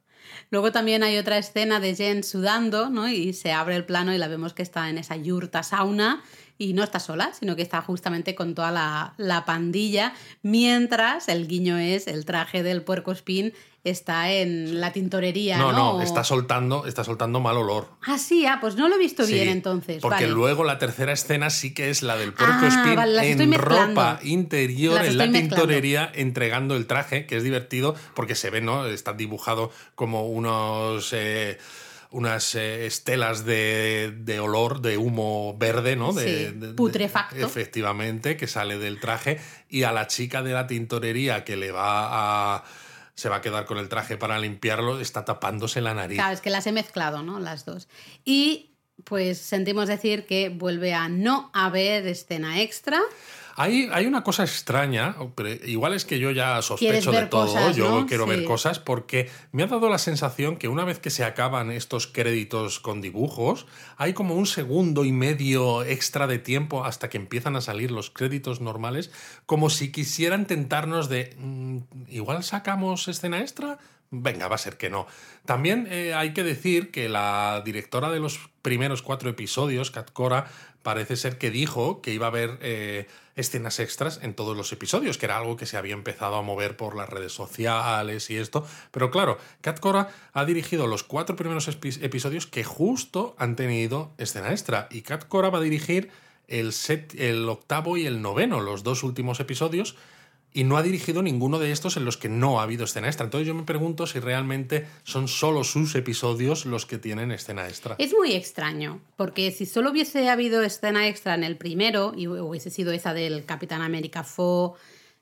Luego también hay otra escena de Jen sudando, ¿no? Y se abre el plano y la vemos que está en esa yurta sauna y no está sola, sino que está justamente con toda la, la pandilla, mientras el guiño es el traje del puerco spin está en la tintorería, No, ¿no? no, está soltando, está soltando mal olor. Ah, sí, ah, pues no lo he visto bien entonces. Porque vale. luego la tercera escena sí que es la del puerco Ah, vale, en ropa interior Las en la mezclando. tintorería entregando el traje, que es divertido porque se ve, ¿no? Está dibujado como unos. eh, unas eh, estelas de, de olor, de humo verde, ¿no? De, Sí, de- de- putrefacto. efectivamente, que sale del traje. Y a la chica de la tintorería que le va a. se va a quedar con el traje para limpiarlo, está tapándose la nariz. Claro, es que las he mezclado, ¿no? Las dos. Y pues sentimos decir que vuelve a no haber escena extra. Hay, hay una cosa extraña, pero igual es que yo ya sospecho de todo, cosas, yo quiero ver cosas, porque me ha dado la sensación que una vez que se acaban estos créditos con dibujos, hay como un segundo y medio extra de tiempo hasta que empiezan a salir los créditos normales, como si quisieran tentarnos de, "Mm, igual sacamos escena extra. Venga, va a ser que no. También eh, hay que decir que la directora de los primeros cuatro episodios, Kat Cora, parece ser que dijo que iba a haber eh, escenas extras en todos los episodios, que era algo que se había empezado a mover por las redes sociales y esto. Pero claro, Kat Cora ha dirigido los cuatro primeros epi- episodios que justo han tenido escena extra. Y Kat Cora va a dirigir el, set, el octavo y el noveno, los dos últimos episodios. Y no ha dirigido ninguno de estos en los que no ha habido escena extra. Entonces yo me pregunto si realmente son solo sus episodios los que tienen escena extra. Es muy extraño, porque si solo hubiese habido escena extra en el primero, y hubiese sido esa del Capitán América Fo,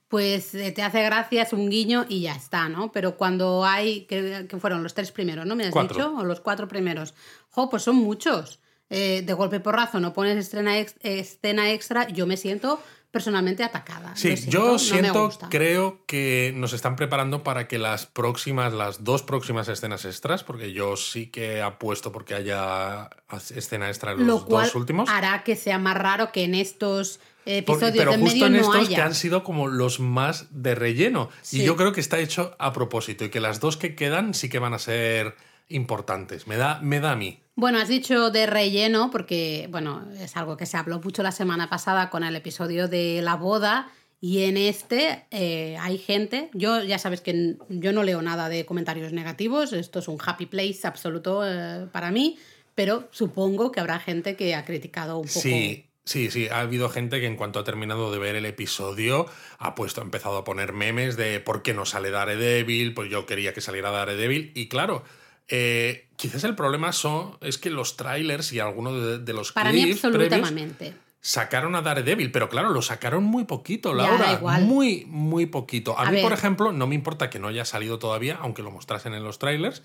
pues eh, te hace gracia, es un guiño y ya está, ¿no? Pero cuando hay, que, fueron los tres primeros, ¿no? ¿Me has dicho? O los cuatro primeros. Jo, pues son muchos. Eh, de golpe porrazo no pones escena, escena extra, yo me siento personalmente atacada. Sí, yo siento, creo que nos están preparando para que las próximas, las dos próximas escenas extras, porque yo sí que apuesto porque haya escena extra en los dos últimos. Hará que sea más raro que en estos episodios pero de justo en estos que han sido como los más de relleno. Y yo creo que está hecho a propósito y que las dos que quedan sí que van a ser importantes. Me da, me da a mí. Bueno, has dicho de relleno, porque bueno, es algo que se habló mucho la semana pasada con el episodio de la boda. Y en este eh, hay gente, yo ya sabes que yo no leo nada de comentarios negativos, esto es un happy place absoluto eh, para mí, pero supongo que habrá gente que ha criticado un poco. Sí, Sí, sí, ha habido gente que en cuanto ha terminado de ver el episodio ha puesto, ha empezado a poner memes de por qué no sale Daredevil, pues yo quería que saliera Daredevil. Y claro, eh, quizás el problema son, es que los trailers y algunos de, los Para clips mí absolutamente. sacaron a Daredevil, pero claro, lo sacaron muy poquito, Laura. Muy, muy poquito. A, mí, por ejemplo, no me importa que no haya salido todavía, aunque lo mostrasen en los trailers,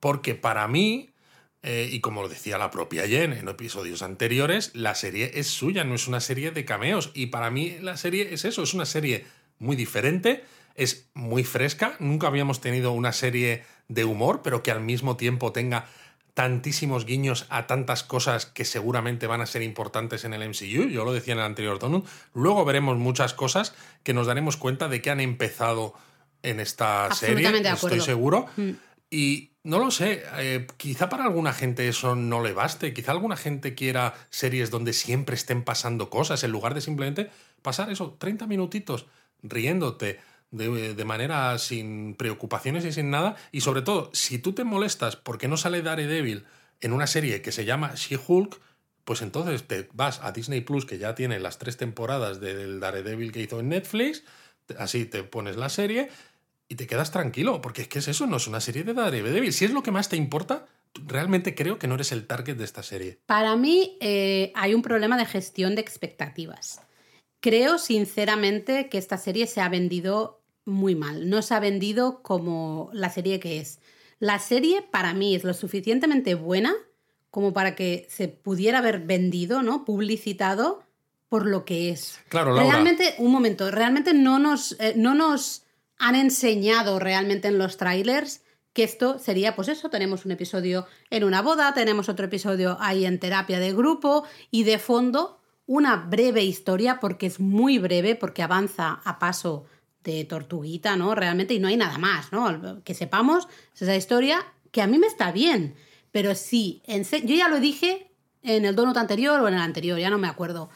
porque para mí, eh, y como lo decía la propia Jen en episodios anteriores, la serie es suya, no es una serie de cameos. Y para mí la serie es eso, es una serie muy diferente, es muy fresca. Nunca habíamos tenido una serie de humor, pero que al mismo tiempo tenga tantísimos guiños a tantas cosas que seguramente van a ser importantes en el MCU. Yo lo decía en el anterior Donut. Luego veremos muchas cosas que nos daremos cuenta de que han empezado en esta serie. Estoy seguro. Mm. Y no lo sé, eh, quizá para alguna gente eso no le baste, quizá alguna gente quiera series donde siempre estén pasando cosas, en lugar de simplemente pasar eso, 30 minutitos riéndote, de, manera sin preocupaciones y sin nada. Y sobre todo, si tú te molestas porque no sale Daredevil en una serie que se llama She-Hulk, pues entonces te vas a Disney Plus, que ya tiene las tres temporadas del Daredevil que hizo en Netflix, así te pones la serie y te quedas tranquilo, porque es que es eso, no es una serie de Daredevil. Si es lo que más te importa, realmente creo que no eres el target de esta serie. Para mí eh, hay un problema de gestión de expectativas. Creo sinceramente que esta serie se ha vendido muy mal. No se ha vendido como la serie que es. La serie para mí es lo suficientemente buena como para que se pudiera haber vendido, ¿no? Publicitado por lo que es. Claro, Realmente, un momento, realmente no nos, eh, no nos han enseñado realmente en los trailers que esto sería, pues eso, tenemos un episodio en una boda, tenemos otro episodio ahí en terapia de grupo y de fondo una breve historia, porque es muy breve, porque avanza a paso de tortuguita, ¿no? Realmente, y no hay nada más, ¿no? Que sepamos esa historia que a mí me está bien, pero sí, yo ya lo dije en el donut anterior o en el anterior, ya no me acuerdo.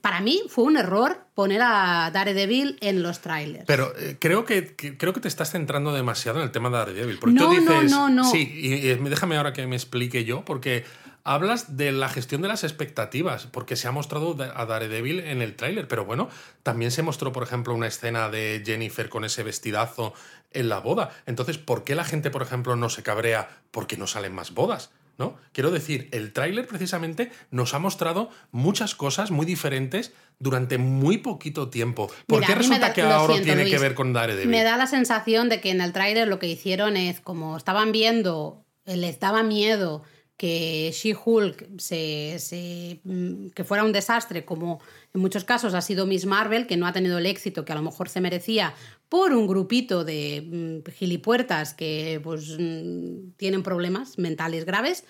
Para mí fue un error poner a Daredevil en los trailers. Pero eh, creo, que, creo que te estás centrando demasiado en el tema de Daredevil. Porque tú dices, no, no, no. Sí, y, y déjame ahora que me explique yo, porque hablas de la gestión de las expectativas, porque se ha mostrado a Daredevil en el tráiler, pero bueno, también se mostró, por ejemplo, una escena de Jennifer con ese vestidazo en la boda. Entonces, ¿por qué la gente, por ejemplo, no se cabrea porque no salen más bodas? ¿No? Quiero decir, el tráiler precisamente nos ha mostrado muchas cosas muy diferentes durante muy poquito tiempo. ¿Por qué resulta que ahora tiene que ver con Daredevil? Me da la sensación de que en el tráiler lo que hicieron es, como estaban viendo, les daba miedo que She-Hulk se, mm, que fuera un desastre, como en muchos casos ha sido Miss Marvel, que no ha tenido el éxito que a lo mejor se merecía por un grupito de mm, gilipuertas que pues, mm, tienen problemas mentales graves.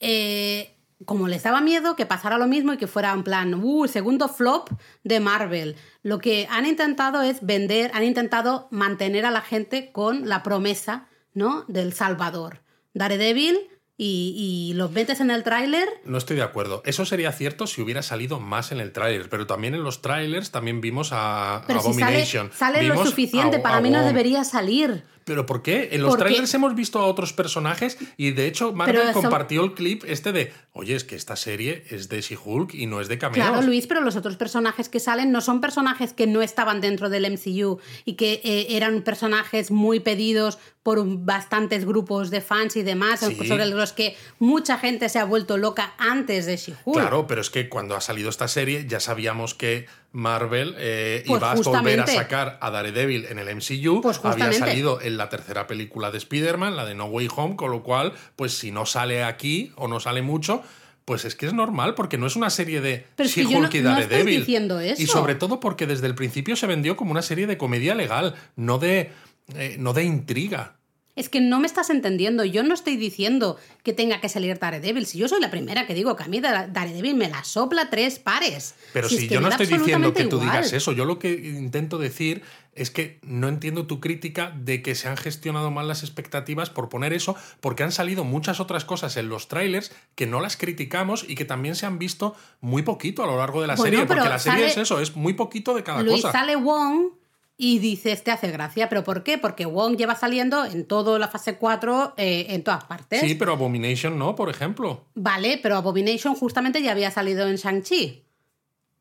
Eh, como les daba miedo que pasara lo mismo y que fuera en plan, uh, segundo flop de Marvel. Lo que han intentado es vender, han intentado mantener a la gente con la promesa, ¿no? Del Salvador. Daredevil y, y los metes en el tráiler. No estoy de acuerdo. Eso sería cierto si hubiera salido más en el tráiler, pero también en los trailers también vimos a Pero si sale, Abomination. sale lo Vimos suficiente, a- para a mí no debería salir. ¿Pero por qué? En los trailers hemos visto a otros personajes y de hecho Marvel eso- compartió el clip este de, oye, es que esta serie es de She-Hulk y no es de cameos. Claro, Luis, pero los otros personajes que salen no son personajes que no estaban dentro del MCU y que eh, eran personajes muy pedidos por un- bastantes grupos de fans y demás, Sí. sobre los que mucha gente se ha vuelto loca antes de She-Hulk. Claro, pero es que cuando ha salido esta serie ya sabíamos que Marvel eh, Pues iba a volver a sacar a Daredevil en el MCU. Pues Había salido en la tercera película de Spider-Man, la de No Way Home, con lo cual, pues si no sale aquí o no sale mucho, pues es que es normal, porque no es una serie de Pero yo no- y no Daredevil. diciendo eso. Y sobre todo porque desde el principio se vendió como una serie de comedia legal, no de, eh, no de intriga. Es que no me estás entendiendo. Yo no estoy diciendo que tenga que salir Daredevil. Si yo soy la primera que digo que a mí Dare- Daredevil me la sopla tres pares. Pero Si si, es que yo no estoy diciendo que tú igual. digas eso, yo lo que intento decir es que no entiendo tu crítica de que se han gestionado mal las expectativas por poner eso, porque han salido muchas otras cosas en los trailers que no las criticamos y que también se han visto muy poquito a lo largo de la Bueno, serie, porque la serie sale- es eso, es muy poquito de cada Luis cosa. sale Wong y dices, te hace gracia. ¿Pero por qué? Porque Wong lleva saliendo en toda la fase 4 eh, en todas partes. Sí, pero Abomination no, por ejemplo. Vale, pero Abomination justamente ya había salido en Shang-Chi.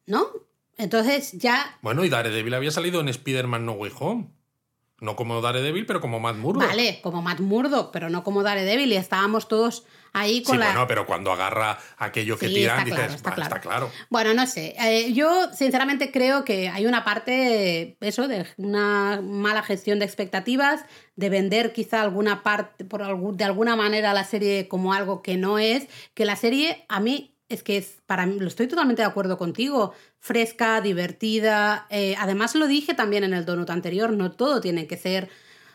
¿No? Entonces ya. Bueno, y Daredevil había salido en Spider-Man No Way Home. No como Daredevil, pero como Matt Murdock. Vale, como Matt Murdock, pero no como Daredevil. Y estábamos todos ahí con Sí, la. bueno, pero cuando agarra aquello que Sí, tiran, está claro, dices, está "Va, claro". está claro. Bueno, no sé. Eh, yo sinceramente creo que hay una parte, eso, de una mala gestión de expectativas, de vender quizá alguna parte, por algún- de alguna manera la serie como algo que no es, que la serie a mí es que es, para mí, lo estoy totalmente de acuerdo contigo, fresca, divertida. eh, además lo dije también en el donut anterior, no todo tiene que ser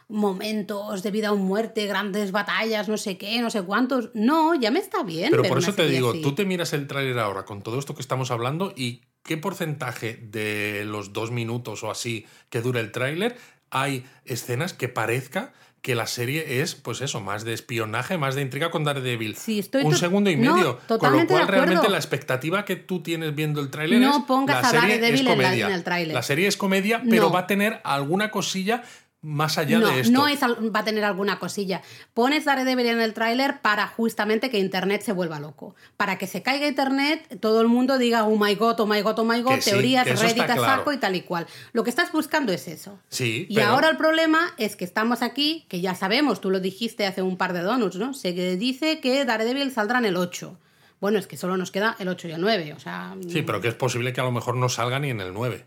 momentos de vida o muerte, grandes batallas, no sé qué, no sé cuántos. No, ya me está bien. Pero por eso te digo, así. tú te miras el tráiler ahora con todo esto que estamos hablando y qué porcentaje de los dos minutos o así que dura el tráiler hay escenas que parezca que la serie es, pues eso, más de espionaje, más de intriga con Daredevil. Sí, estoy Un segundo y No, medio. con lo cual, realmente la expectativa que tú tienes viendo el tráiler No es. pongas la a serie Daredevil es en la- comedia. en el tráiler. La serie es comedia, pero No. va a tener alguna cosilla más allá no, de esto. no es, va a tener alguna cosilla. Pones Daredevil en el tráiler para justamente que Internet se vuelva loco. Para que se caiga Internet, todo el mundo diga, oh my god, oh my god, oh my god, Que sí, teorías, eso Reddit claro. saco y tal y cual. Lo que estás buscando es eso. Sí, Y pero- ahora el problema es que estamos aquí, que ya sabemos, tú lo dijiste hace un par de donuts, ¿no? Se dice que Daredevil saldrá en el 8. Bueno, es que solo nos queda el 8 y el 9, o sea... Sí, pero que es posible que a lo mejor no salga ni en el 9.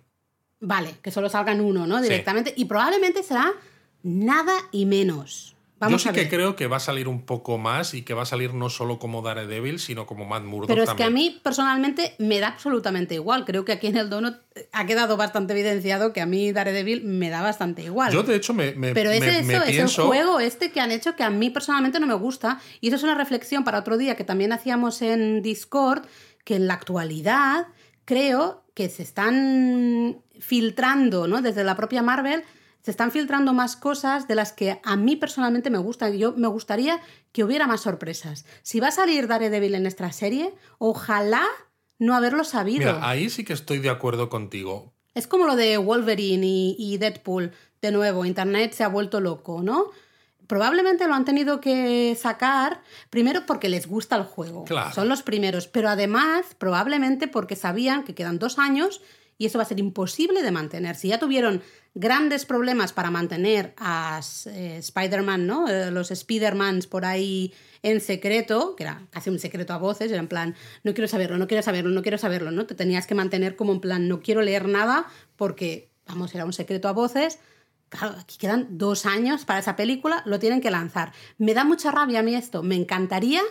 Vale, que solo salgan uno, ¿no? Sí. Directamente. Y probablemente será nada y menos. Vamos Yo sí que creo que va a salir un poco más y que va a salir no solo como Daredevil, sino como Matt Murdock Pero es que a mí personalmente me da absolutamente igual. Creo que aquí en el donut ha quedado bastante evidenciado que a mí Daredevil me da bastante igual. Yo, de hecho, me, me- Pero es me- eso, me es pienso... el juego este que han hecho que a mí personalmente no me gusta. Y eso es una reflexión para otro día que también hacíamos en Discord, que en la actualidad creo que se están filtrando, ¿no? Desde la propia Marvel, se están filtrando más cosas de las que a mí personalmente me gustan. Yo me gustaría que hubiera más sorpresas. Si va a salir Daredevil en nuestra serie, ojalá no haberlo sabido. Mira, ahí sí que estoy de acuerdo contigo. Es como lo de Wolverine y, y Deadpool. De nuevo, Internet se ha vuelto loco, ¿no? Probablemente lo han tenido que sacar, primero porque les gusta el juego. Claro. Son los primeros. Pero además, probablemente porque sabían que quedan dos años y eso va a ser imposible de mantener. Si ya tuvieron grandes problemas para mantener a eh, Spider-Man, ¿no? Eh, los Spider-Mans por ahí en secreto, que era casi un secreto a voces, era en plan, no quiero saberlo, no quiero saberlo, no quiero saberlo, ¿no? Te tenías que mantener como en plan, no quiero leer nada porque, vamos, era un secreto a voces. Claro, aquí quedan dos años para esa película, lo tienen que lanzar. Me da mucha rabia a mí esto. Me encantaría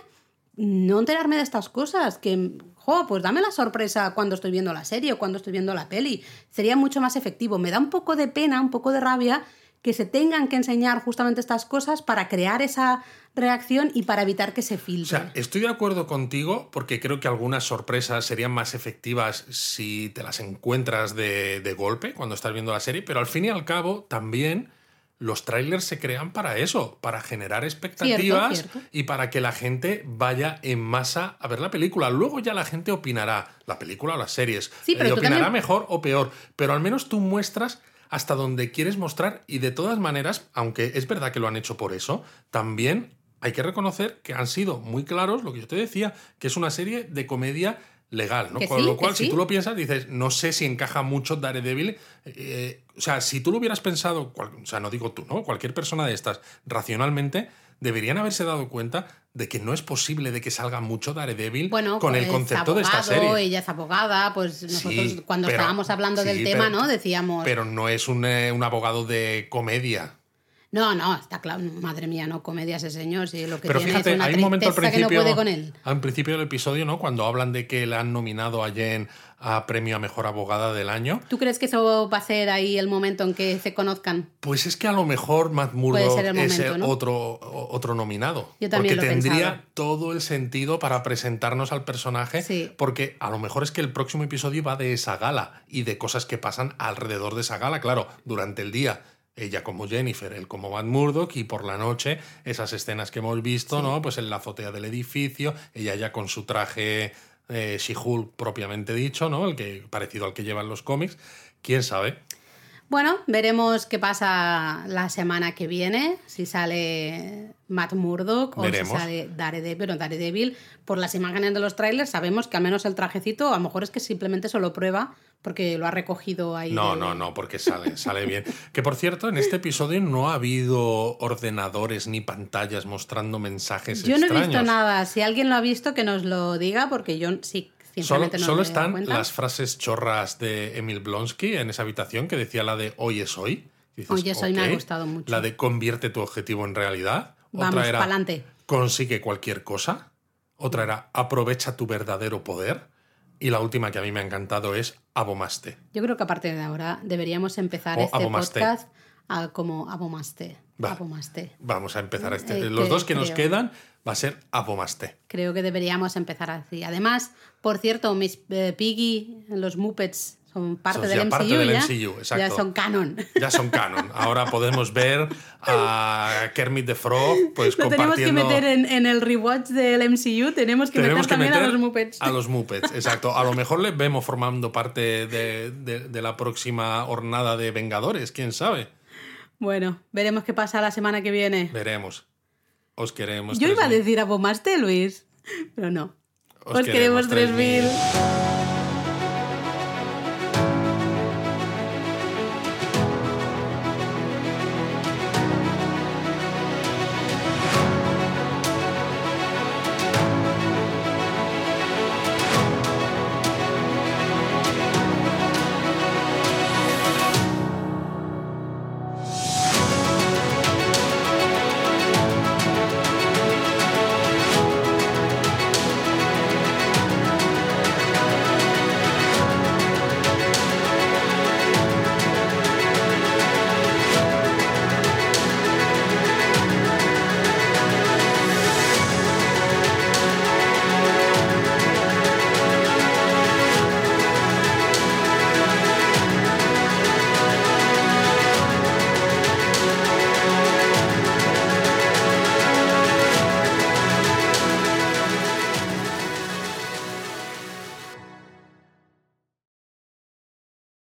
no enterarme de estas cosas, que, jo, pues dame la sorpresa cuando estoy viendo la serie o cuando estoy viendo la peli. Sería mucho más efectivo. Me da un poco de pena, un poco de rabia que se tengan que enseñar justamente estas cosas para crear esa reacción y para evitar que se O filtre. sea, estoy de acuerdo contigo porque creo que algunas sorpresas serían más efectivas si te las encuentras de, de golpe cuando estás viendo la serie, pero al fin y al cabo también los trailers se crean para eso, para generar expectativas Cierto, cierto. y para que la gente vaya en masa a ver la película. Luego ya la gente opinará, la película o las series. Sí, pero tú opinará también- mejor o peor, pero al menos tú muestras hasta donde quieres mostrar y de todas maneras, aunque es verdad que lo han hecho por eso, también hay que reconocer que han sido muy claros, lo que yo te decía, que es una serie de comedia legal, ¿no? Que Con sí, lo cual, si sí. tú lo piensas, dices, no sé si encaja mucho Daredevil. eh, o sea, si tú lo hubieras pensado, cual- o sea, no digo tú, ¿no? Cualquier persona de estas, racionalmente, deberían haberse dado cuenta de que no es posible de que salga mucho Daredevil Bueno, con el pues, concepto de esta serie. Ella es abogada, pues nosotros Sí, cuando pero- estábamos hablando del tema, ¿no? Decíamos, Pero no es un, eh, un abogado de comedia. No, no, está claro, madre mía, no comedia ese señor, si lo que Pero tiene fíjate, es una hay un momento al principio, que no puede con él. al principio del episodio, ¿no? Cuando hablan de que le han nominado a Jen a premio a mejor abogada del año. ¿Tú crees que eso va a ser ahí el momento en que se conozcan? Pues es que a lo mejor Matt Murdock el es momento, el ¿no? otro, otro nominado. Yo también porque lo tendría todo el sentido para presentarnos al personaje. Sí. Porque a lo mejor es que el próximo episodio va de esa gala y de cosas que pasan alrededor de esa gala. Claro, durante el día. Ella como Jennifer, él como Matt Murdock, y por la noche esas escenas que hemos visto, ¿no? Pues en la azotea del edificio, ella ya con su traje eh, She-Hulk propiamente dicho, ¿no? El que parecido al que llevan los cómics. ¿Quién sabe? Bueno, veremos qué pasa la semana que viene, si sale Matt Murdock o si sale Daredevil. Bueno, Daredevil, por las imágenes de los trailers, sabemos que al menos el trajecito, a lo mejor es que simplemente solo prueba porque lo ha recogido ahí. No, de- no, no, porque sale, sale bien. Que por cierto, en este episodio no ha habido ordenadores ni pantallas mostrando mensajes Yo no he visto nada. Si alguien lo ha visto, que nos lo diga, porque yo sí, Solo, no solo están las frases chorras de Emil Blonsky en esa habitación que decía la de hoy es hoy. Dices, Hoy es hoy me ha gustado mucho. La de convierte tu objetivo en realidad. Vamos, Otra era pa'lante. consigue cualquier cosa. Otra era aprovecha tu verdadero poder. Y la última que a mí me ha encantado es abomaste. Yo creo que a partir de ahora deberíamos empezar O este abomaste. podcast a- como abomaste. Va. Abomaste. Vamos a empezar este. Eh, Los dos que nos quedan va a ser abomaste. Creo que deberíamos empezar así. Además, por cierto, mis eh, Piggy, los Muppets, son parte Son del ya MCU. parte del ya, MCU, exacto. ya son canon. Ya son canon. Ahora podemos ver a Kermit the Frog pues Lo tenemos que compartiendo... meter en, en el rewatch del MCU. Tenemos que Tenemos meter que también meter a los Muppets. A los Muppets, exacto. A lo mejor les vemos formando parte de, de- de la próxima hornada de Vengadores, quién sabe. Bueno, veremos qué pasa la semana que viene. Veremos. Os queremos. Yo iba a 3000. decir abomaste, Luis, pero no. Os Os, queremos queremos 3000. 3000.